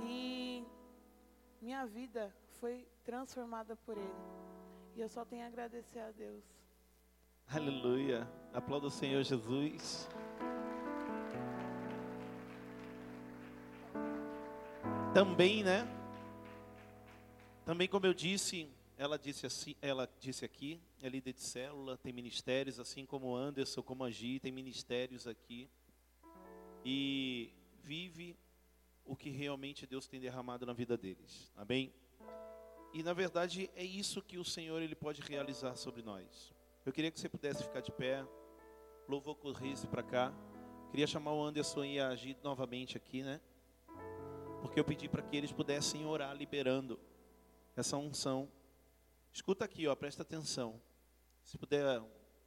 E minha vida foi transformada por Ele. E eu só tenho a agradecer a Deus. Aleluia. Aplauda o Senhor Jesus. Também, né? Também, como eu disse, ela disse assim, ela disse aqui, é líder de célula, tem ministérios, assim como Anderson, como a Gi, tem ministérios aqui. E vive o que realmente Deus tem derramado na vida deles. Amém? E na verdade é isso que o Senhor ele pode realizar sobre nós. Eu queria que você pudesse ficar de pé. Louvor corresse para cá. Queria chamar o Anderson e a Gi novamente aqui, né? Porque eu pedi para que eles pudessem orar liberando essa unção. Escuta aqui, ó, presta atenção. Se puder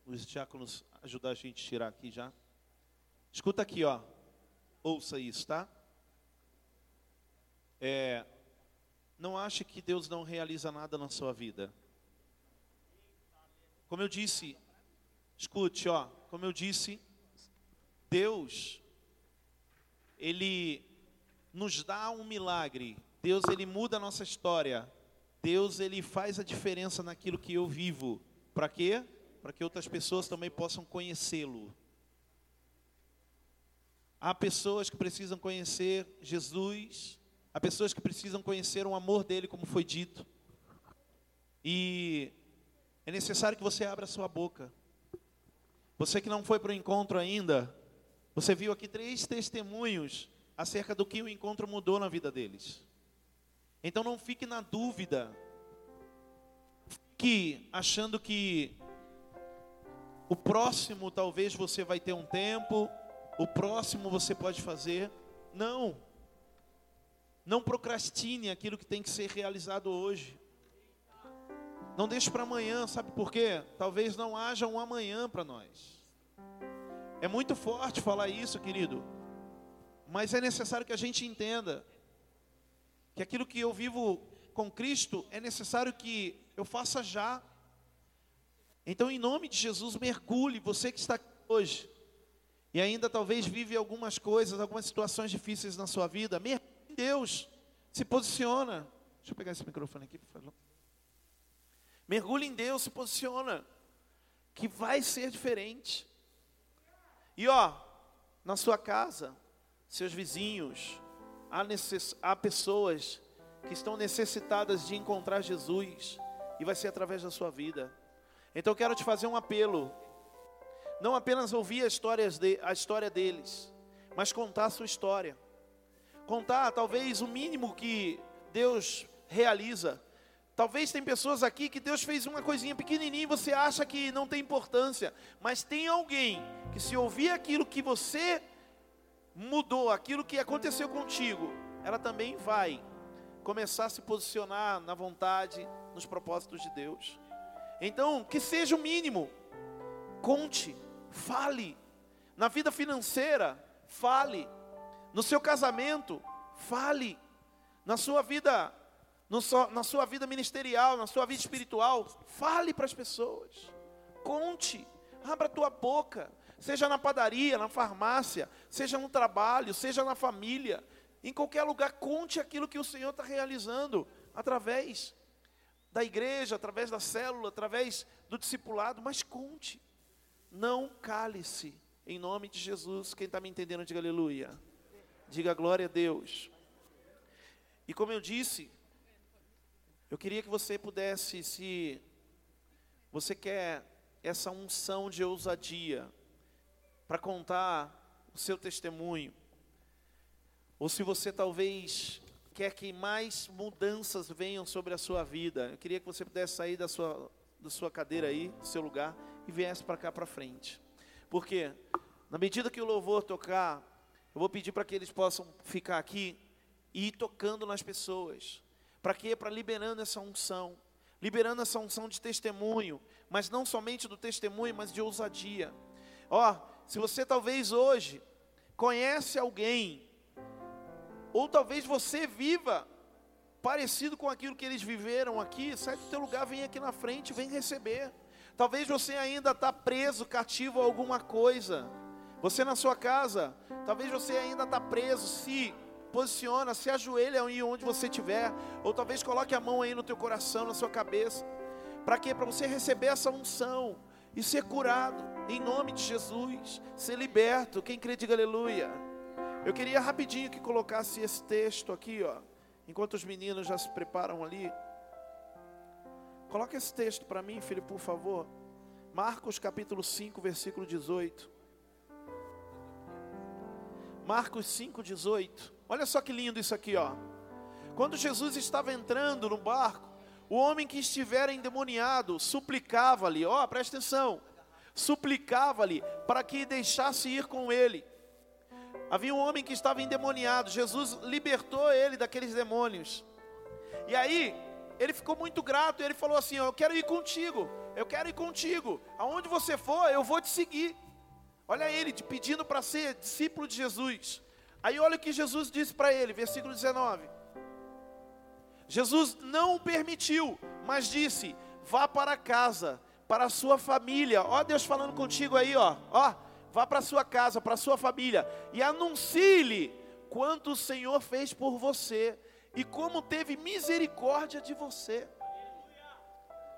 os diáconos ajudar a gente a tirar aqui já. Escuta aqui, ó. Ouça isso, tá? É, não ache que Deus não realiza nada na sua vida. Como eu disse, escute, ó, como eu disse, Deus ele nos dá um milagre. Deus ele muda a nossa história. Deus ele faz a diferença naquilo que eu vivo. Para quê? Para que outras pessoas também possam conhecê-lo. Há pessoas que precisam conhecer Jesus, há pessoas que precisam conhecer o amor dele, como foi dito. E é necessário que você abra sua boca. Você que não foi para o encontro ainda, você viu aqui três testemunhos acerca do que o encontro mudou na vida deles. Então não fique na dúvida, que achando que o próximo talvez você vai ter um tempo, o próximo você pode fazer. Não. Não procrastine aquilo que tem que ser realizado hoje. Não deixe para amanhã, sabe por quê? Talvez não haja um amanhã para nós. É muito forte falar isso, querido. Mas é necessário que a gente entenda que aquilo que eu vivo com Cristo é necessário que eu faça já. Então, em nome de Jesus, mergulhe, você que está aqui hoje e ainda talvez vive algumas coisas, algumas situações difíceis na sua vida, mergulhe em Deus, se posiciona. Deixa eu pegar esse microfone aqui, por favor. Mergulhe em Deus, se posiciona, que vai ser diferente. E ó, na sua casa, seus vizinhos, há, necess... há pessoas que estão necessitadas de encontrar Jesus, e vai ser através da sua vida. Então eu quero te fazer um apelo. Não apenas ouvir histórias de, a história deles, mas contar a sua história. Contar talvez o mínimo que Deus realiza. Talvez tem pessoas aqui que Deus fez uma coisinha pequenininha e você acha que não tem importância, mas tem alguém que se ouvir aquilo que você mudou, aquilo que aconteceu contigo, ela também vai começar a se posicionar na vontade, nos propósitos de Deus. Então, que seja o mínimo. Conte, fale. Na vida financeira, fale. No seu casamento, fale. Na sua vida, na sua vida ministerial, na sua vida espiritual, fale para as pessoas. Conte, abra a tua boca. Seja na padaria, na farmácia, seja no trabalho, seja na família, em qualquer lugar, conte aquilo que o Senhor está realizando através da igreja, através da célula, através do discipulado, mas conte. Não cale-se, em nome de Jesus. Quem está me entendendo, diga aleluia. Diga glória a Deus. E como eu disse, eu queria que você pudesse, se você quer essa unção de ousadia para contar o seu testemunho, ou se você talvez quer que mais mudanças venham sobre a sua vida, eu queria que você pudesse sair da sua, da sua cadeira aí, do seu lugar, e viesse para cá para frente. Porque, na medida que o louvor tocar, eu vou pedir para que eles possam ficar aqui e ir tocando nas pessoas. Para quê? Para liberando essa unção. Liberando essa unção de testemunho, mas não somente do testemunho, mas de ousadia. Ó, se você talvez hoje conhece alguém, ou talvez você viva parecido com aquilo que eles viveram aqui, sai do teu lugar, vem aqui na frente, vem receber. Talvez você ainda está preso, cativo a alguma coisa. Você na sua casa, talvez você ainda está preso, se posiciona, se ajoelha aí onde você estiver, ou talvez coloque a mão aí no teu coração, na sua cabeça. Para quê? Para você receber essa unção e ser curado, em nome de Jesus, ser liberto. Quem crê, diga aleluia. Eu queria rapidinho que colocasse esse texto aqui, ó, enquanto os meninos já se preparam ali. Coloca esse texto para mim, filho, por favor. Marcos capítulo 5, versículo 18. Marcos 5, 18. Olha só que lindo isso aqui, ó. Quando Jesus estava entrando no barco, o homem que estivera endemoniado suplicava-lhe, ó, presta atenção, suplicava-lhe para que deixasse ir com ele. Havia um homem que estava endemoniado, Jesus libertou ele daqueles demônios. E aí, ele ficou muito grato, e ele falou assim: Eu quero ir contigo, eu quero ir contigo, aonde você for, eu vou te seguir. Olha ele pedindo para ser discípulo de Jesus. Aí olha o que Jesus disse para ele, versículo 19. Jesus não o permitiu, mas disse: vá para casa, para a sua família. Ó Deus falando contigo aí, ó. Ó, vá para a sua casa, para a sua família e anuncie-lhe quanto o Senhor fez por você e como teve misericórdia de você.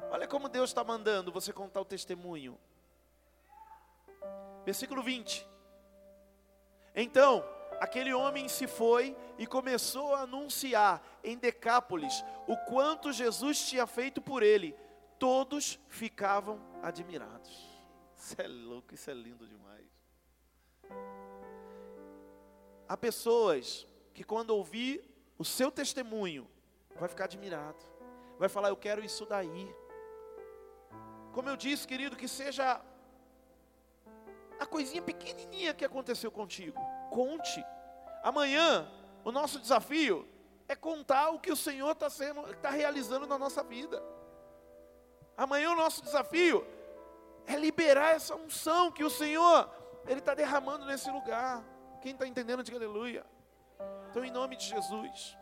Olha como Deus está mandando você contar o testemunho. Versículo 20. Então, aquele homem se foi e começou a anunciar em Decápolis o quanto Jesus tinha feito por ele. Todos ficavam admirados. Isso é louco, isso é lindo demais. Há pessoas que quando ouvir o seu testemunho, vai ficar admirado. Vai falar, eu quero isso daí. Como eu disse, querido, que seja a coisinha pequenininha que aconteceu contigo. Conte. Amanhã, o nosso desafio é contar o que o Senhor está tá realizando na nossa vida. Amanhã o nosso desafio é liberar essa unção que o Senhor ele está derramando nesse lugar. Quem está entendendo, diga aleluia. Então, em nome de Jesus,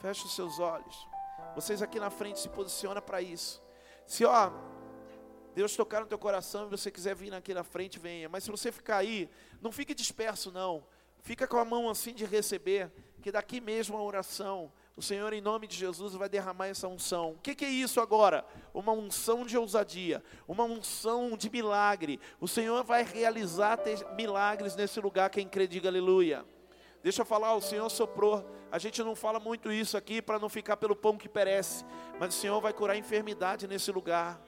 feche os seus olhos. Vocês aqui na frente se posiciona para isso. Se ó, Deus tocar no teu coração e você quiser vir aqui na frente, venha. Mas se você ficar aí, não fique disperso não. Fica com a mão assim de receber, que daqui mesmo a oração, o Senhor em nome de Jesus vai derramar essa unção. O que, que é isso agora? Uma unção de ousadia, uma unção de milagre. O Senhor vai realizar milagres nesse lugar, quem crê diga aleluia. Deixa eu falar, o Senhor soprou. A gente não fala muito isso aqui para não ficar pelo pão que perece, mas o Senhor vai curar enfermidade nesse lugar.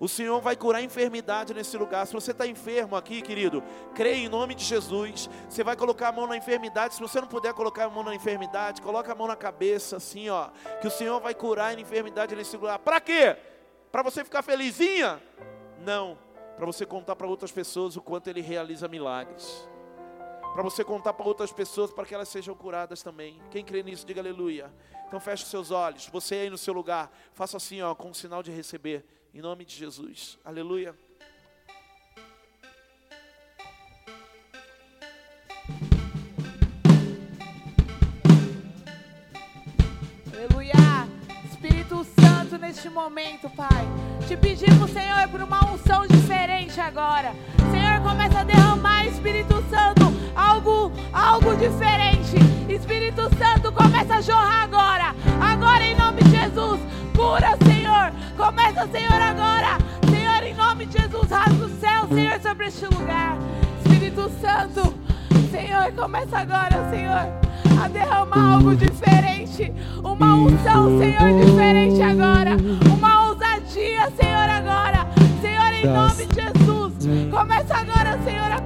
O Senhor vai curar enfermidade nesse lugar. Se você está enfermo aqui, querido, creia em nome de Jesus. Você vai colocar a mão na enfermidade. Se você não puder colocar a mão na enfermidade, coloca a mão na cabeça, assim, ó. Que o Senhor vai curar a enfermidade nesse lugar. Para quê? Para você ficar felizinha? Não. Para você contar para outras pessoas o quanto Ele realiza milagres. Para você contar para outras pessoas para que elas sejam curadas também. Quem crê nisso, diga aleluia. Então feche seus olhos. Você aí no seu lugar, faça assim, ó, com um sinal de receber. Em nome de Jesus. Aleluia. Aleluia. Espírito Santo, neste momento, Pai. Te pedimos, Senhor, por uma unção diferente agora. Senhor, começa a derramar, Espírito Santo, algo, algo diferente. Espírito Santo, começa a jorrar agora. Agora, em nome de Jesus. Cura, Senhor. Começa, Senhor, agora. Senhor, em nome de Jesus, rasga o céu, Senhor, sobre este lugar. Espírito Santo, Senhor, começa agora, Senhor, a derramar algo diferente. Uma unção, Senhor, diferente agora. Uma ousadia, Senhor, agora. Senhor, em nome de Jesus, começa agora, Senhor, a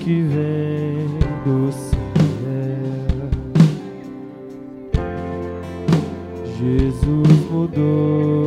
que vem do céu. Jesus mudou.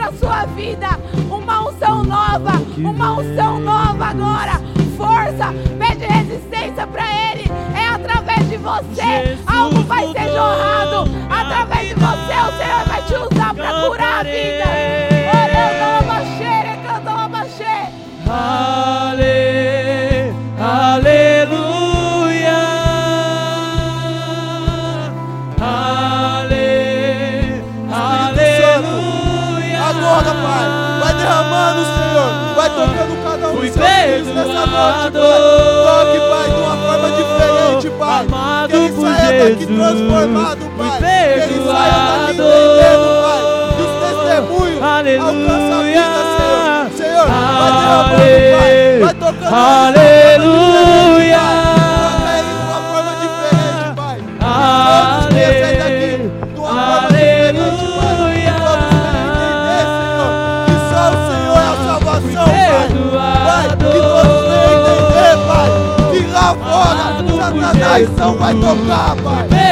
Puxa pra sua vida transformado, Pai. Que ele saia daqui entendendo, Pai. Que os testemunhos alcançam a vida, Senhor. Senhor, vai derramando, Pai. Vai tocando Aleluia. É Satanás não vai tocar, Pai.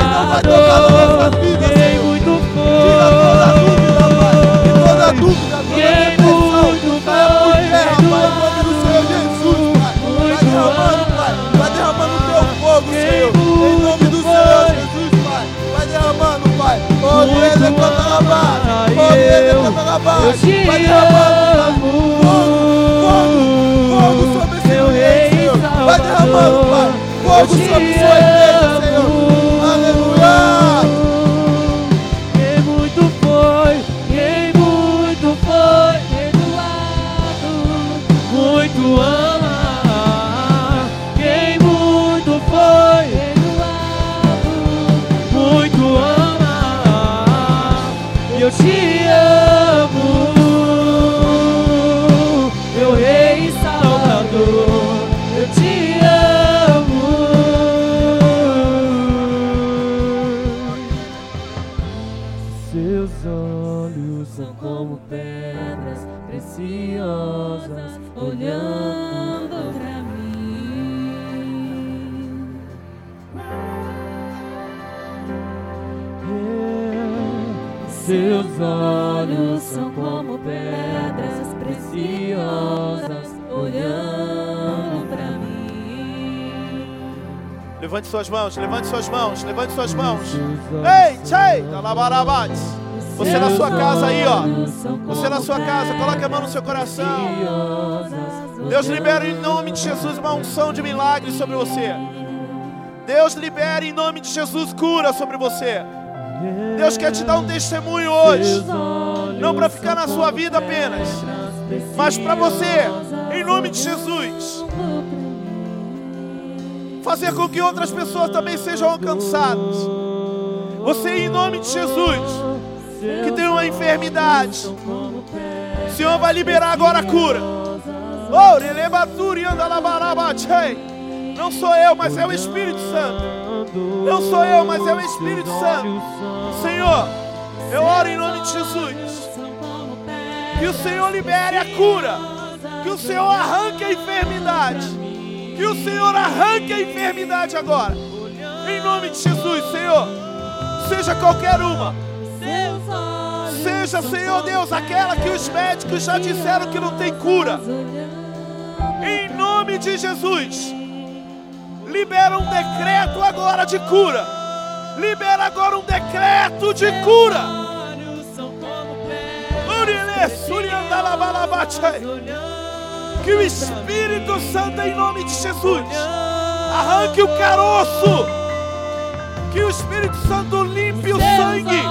Satanás não vai tocar na nossa vida, Quem Senhor. muito Tira toda dúvida, Pai. E toda dúvida, toda Quem depressão, muito caia por foi, terra, Pai, em nome do Senhor Jesus, Pai. Vai derramando, Pai. Vai derramando o teu fogo, Senhor. Em nome do Senhor Jesus, Pai. Vai derramando, Pai. Oh, ele canta na base. Oh, ele canta na Eu base. Vai derramando, Pai. amo. Fogo, fogo sobre esse Meu ambiente, rei Senhor. Vai derramando, Pai. Fogo sobre sua igreja, Senhor. Suas mãos, levante suas mãos, levante suas mãos. Ei, tchei. Você na sua casa aí, ó. Você na sua casa, coloque a mão no seu coração. Deus libera em nome de Jesus uma unção de milagres sobre você. Deus libera em nome de Jesus cura sobre você. Deus quer te dar um testemunho hoje. Não para ficar na sua vida apenas, mas para você, em nome de Jesus. Fazer com que outras pessoas também sejam alcançadas. Você, em nome de Jesus, que tem uma enfermidade, o Senhor vai liberar agora a cura. Oh. Não sou eu, mas é o Espírito Santo. Não sou eu, mas é o Espírito Santo. Senhor, eu oro em nome de Jesus. Que o Senhor libere a cura. Que o Senhor arranque a enfermidade. Que o Senhor arranque a enfermidade agora. Em nome de Jesus, Senhor. Seja qualquer uma. Seja, Senhor Deus, aquela que os médicos já disseram que não tem cura. Em nome de Jesus. Libera um decreto agora de cura. Libera agora um decreto de cura. Que o Espírito Santo, em nome de Jesus, arranque o caroço. Que o Espírito Santo limpe o sangue.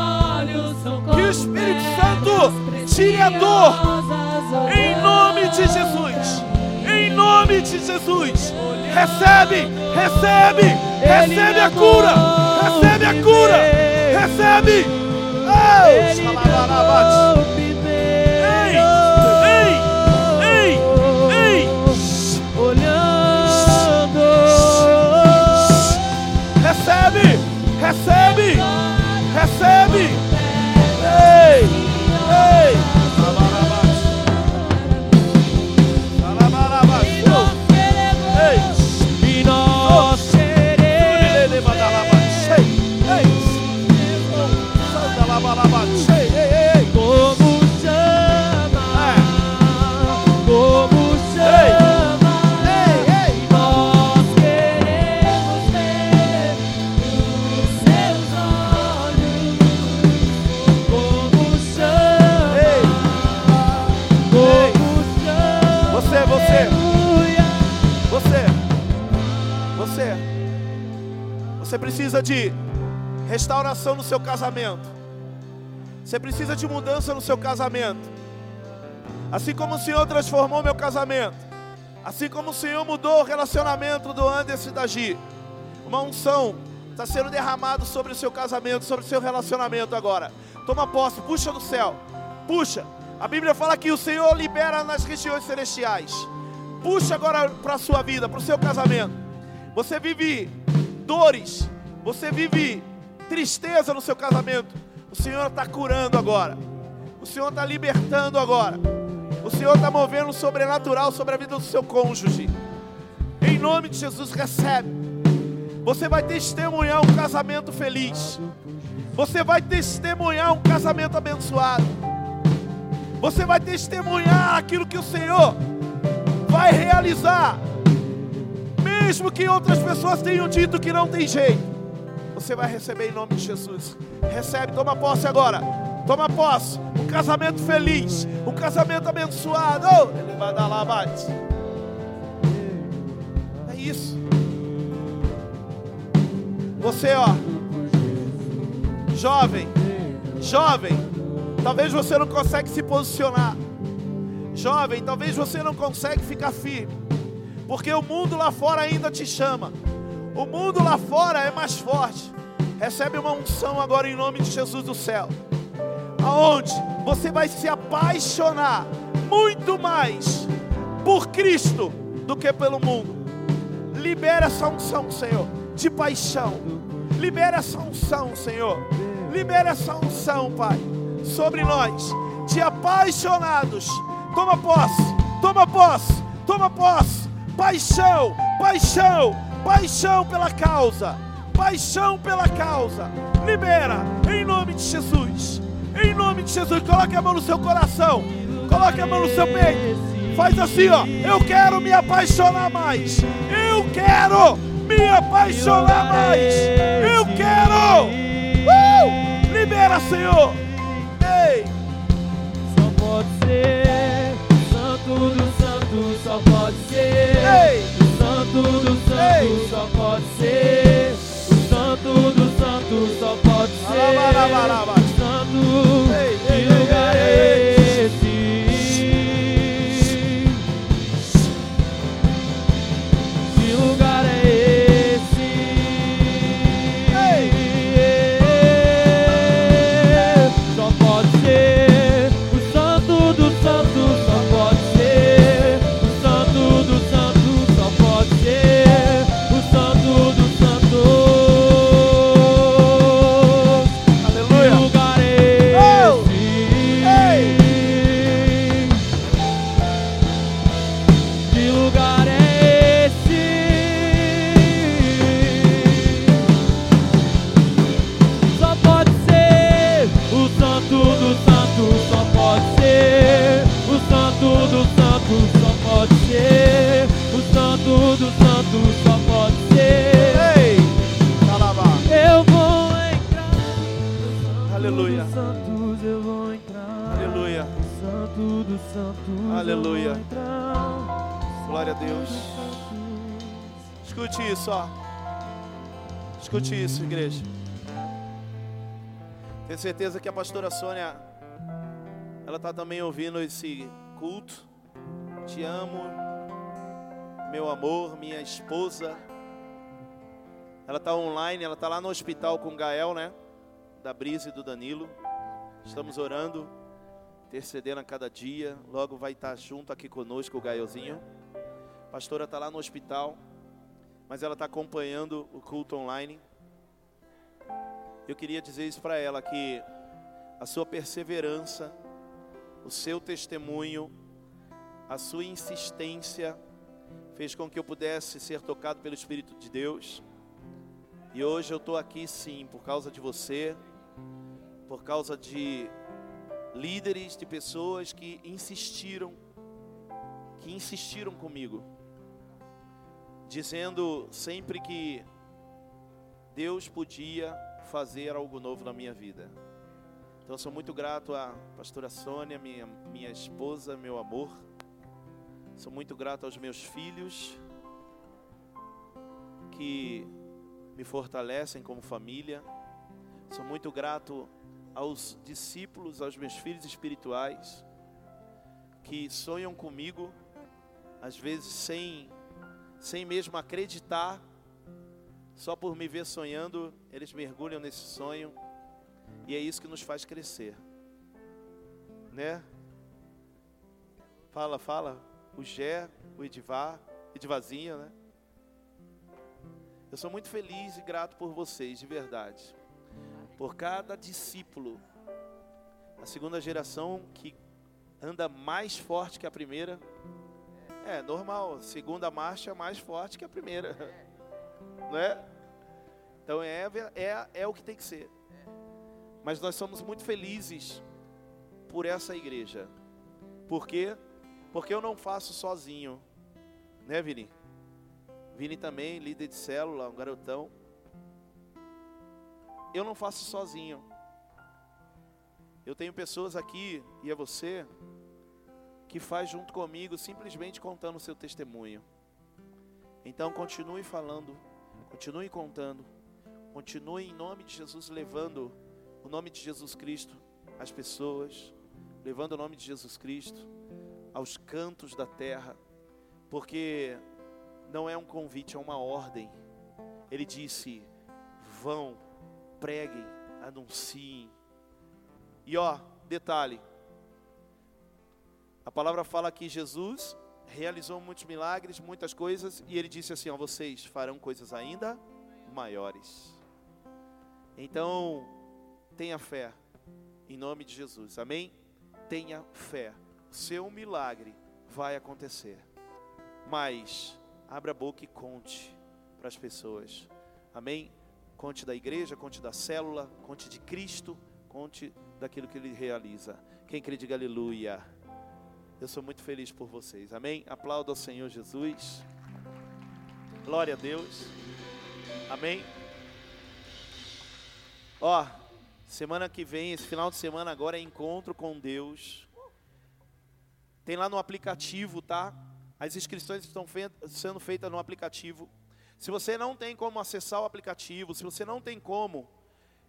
Que o Espírito Santo tire a dor. Em nome de Jesus. Em nome de Jesus. Recebe, recebe, recebe a cura. Recebe a cura. Recebe. Oh, Recebe! Recebe! Você precisa de restauração no seu casamento. Você precisa de mudança no seu casamento. Assim como o Senhor transformou meu casamento, assim como o Senhor mudou o relacionamento do Anderson e da Gi, uma unção está sendo derramado sobre o seu casamento, sobre o seu relacionamento agora. Toma posse, puxa do céu, puxa. A Bíblia fala que o Senhor libera nas regiões celestiais. Puxa agora para a sua vida, para o seu casamento. Você vive dores, você vive tristeza no seu casamento. O Senhor está curando agora. O Senhor está libertando agora. O Senhor está movendo o sobrenatural sobre a vida do seu cônjuge. Em nome de Jesus, recebe. Você vai testemunhar um casamento feliz. Você vai testemunhar um casamento abençoado. Você vai testemunhar aquilo que o Senhor vai realizar. Mesmo que outras pessoas tenham dito que não tem jeito. Você vai receber em nome de Jesus. Recebe, toma posse agora. Toma posse. Um casamento feliz. Um casamento abençoado. Oh, ele vai dar lá mais. É isso. Você, ó. Jovem. Jovem. Talvez você não consegue se posicionar. Jovem, talvez você não consegue ficar firme. Porque o mundo lá fora ainda te chama. O mundo lá fora é mais forte. Recebe uma unção agora em nome de Jesus do céu. Aonde você vai se apaixonar muito mais por Cristo do que pelo mundo. Libera essa unção, Senhor, de paixão. Libera essa unção, Senhor. Libera essa unção, Pai, sobre nós, de apaixonados. Toma posse, toma posse, toma posse. Paixão, paixão, paixão pela causa, paixão pela causa. Libera, em nome de Jesus, em nome de Jesus. Coloque a mão no seu coração, coloque a mão no seu peito. Faz assim, ó. Eu quero me apaixonar mais. Eu quero me apaixonar mais. Eu quero. Uh! Libera, Senhor. Ei, Só pode ser santo do santo, só pode ser ei, o santo do Ei. santo, só pode ser o santo do santo, só pode ser Alabarabaraba. o santo. Certeza que a pastora Sônia, ela está também ouvindo esse culto. Te amo, meu amor, minha esposa. Ela está online, ela está lá no hospital com o Gael, né? Da Brisa e do Danilo. Estamos orando, intercedendo a cada dia. Logo vai estar junto aqui conosco o Gaelzinho. A pastora está lá no hospital, mas ela está acompanhando o culto online. Eu queria dizer isso para ela que a sua perseverança, o seu testemunho, a sua insistência fez com que eu pudesse ser tocado pelo Espírito de Deus. E hoje eu estou aqui sim por causa de você, por causa de líderes, de pessoas que insistiram, que insistiram comigo, dizendo sempre que Deus podia fazer algo novo na minha vida. Então sou muito grato à pastora Sônia, minha, minha esposa, meu amor. Sou muito grato aos meus filhos que me fortalecem como família. Sou muito grato aos discípulos, aos meus filhos espirituais que sonham comigo, às vezes sem sem mesmo acreditar só por me ver sonhando, eles mergulham nesse sonho. E é isso que nos faz crescer. Né? Fala, fala. O Gé, o Edivar, Edivazinha, né? Eu sou muito feliz e grato por vocês, de verdade. Por cada discípulo. A segunda geração que anda mais forte que a primeira. É normal, segunda marcha é mais forte que a primeira. Não é? Então é, é, é o que tem que ser. Mas nós somos muito felizes por essa igreja. Por quê? Porque eu não faço sozinho. Né, Vini? Vini também, líder de célula, um garotão. Eu não faço sozinho. Eu tenho pessoas aqui, e é você, que faz junto comigo, simplesmente contando o seu testemunho. Então continue falando, continue contando, continue em nome de Jesus levando o nome de Jesus Cristo às pessoas, levando o nome de Jesus Cristo aos cantos da terra, porque não é um convite, é uma ordem. Ele disse: vão, preguem, anunciem. E ó, detalhe: a palavra fala que Jesus realizou muitos milagres, muitas coisas, e ele disse assim: ó, vocês farão coisas ainda maiores. Então, tenha fé, em nome de Jesus, amém? Tenha fé, seu milagre vai acontecer, mas abra a boca e conte para as pessoas, amém? Conte da igreja, conte da célula, conte de Cristo, conte daquilo que Ele realiza. Quem crê, diga aleluia. Eu sou muito feliz por vocês, amém? Aplauda ao Senhor Jesus. Glória a Deus, amém? Ó, semana que vem, esse final de semana agora é encontro com Deus. Tem lá no aplicativo, tá? As inscrições estão sendo feitas no aplicativo. Se você não tem como acessar o aplicativo, se você não tem como,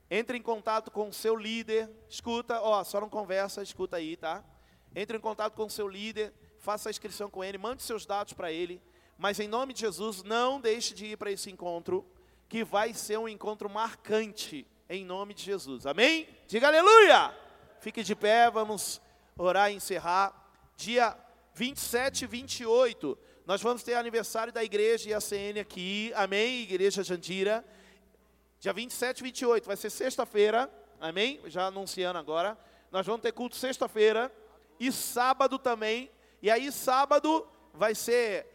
entre em contato com o seu líder. Escuta, ó, só não conversa, escuta aí, tá? Entre em contato com o seu líder, faça a inscrição com ele, mande seus dados para ele. Mas em nome de Jesus, não deixe de ir para esse encontro, que vai ser um encontro marcante, em nome de Jesus. Amém? Diga aleluia! Fique de pé, vamos orar e encerrar. Dia 27 e 28, nós vamos ter aniversário da igreja e a CN aqui. Amém? Igreja Jandira. Dia 27 e 28, vai ser sexta-feira, amém? Já anunciando agora. Nós vamos ter culto sexta-feira e sábado também. E aí, sábado vai ser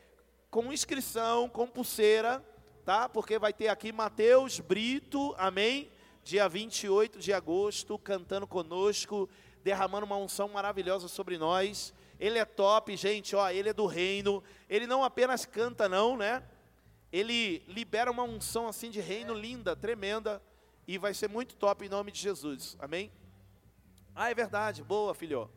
com inscrição, com pulseira, tá? Porque vai ter aqui Mateus Brito, amém? Dia 28 de agosto, cantando conosco, derramando uma unção maravilhosa sobre nós. Ele é top, gente, ó, ele é do reino. Ele não apenas canta, não, né? ele libera uma unção assim de reino linda, tremenda, e vai ser muito top em nome de Jesus. Amém? Ah, é verdade. Boa, filho.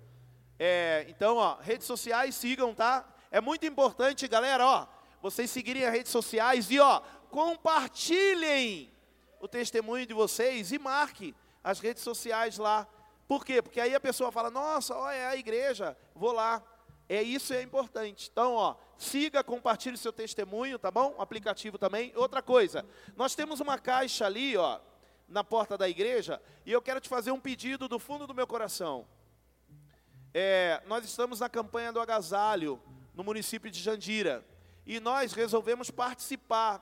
É, então, ó, redes sociais sigam, tá? É muito importante, galera, ó, vocês seguirem as redes sociais e ó, compartilhem o testemunho de vocês e marque as redes sociais lá. Por quê? Porque aí a pessoa fala: "Nossa, ó, é a igreja, vou lá". É isso é importante. Então, ó, siga, compartilhe seu testemunho, tá bom? O aplicativo também. Outra coisa, nós temos uma caixa ali, ó, na porta da igreja, e eu quero te fazer um pedido do fundo do meu coração. É, nós estamos na campanha do agasalho no município de Jandira e nós resolvemos participar,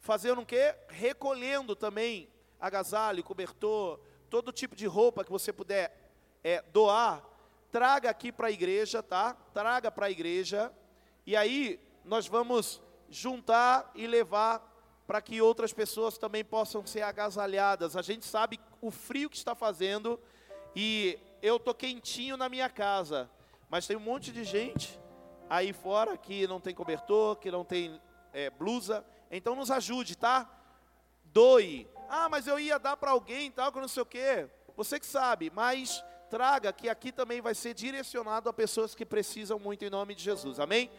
fazendo o quê? Recolhendo também agasalho, cobertor, todo tipo de roupa que você puder é, doar, traga aqui para a igreja, tá? Traga para a igreja e aí nós vamos juntar e levar para que outras pessoas também possam ser agasalhadas. A gente sabe o frio que está fazendo e eu tô quentinho na minha casa, mas tem um monte de gente aí fora que não tem cobertor, que não tem é, blusa. Então nos ajude, tá? Doe. Ah, mas eu ia dar para alguém, tal, que não sei o quê. Você que sabe, mas traga que aqui também vai ser direcionado a pessoas que precisam muito em nome de Jesus. Amém?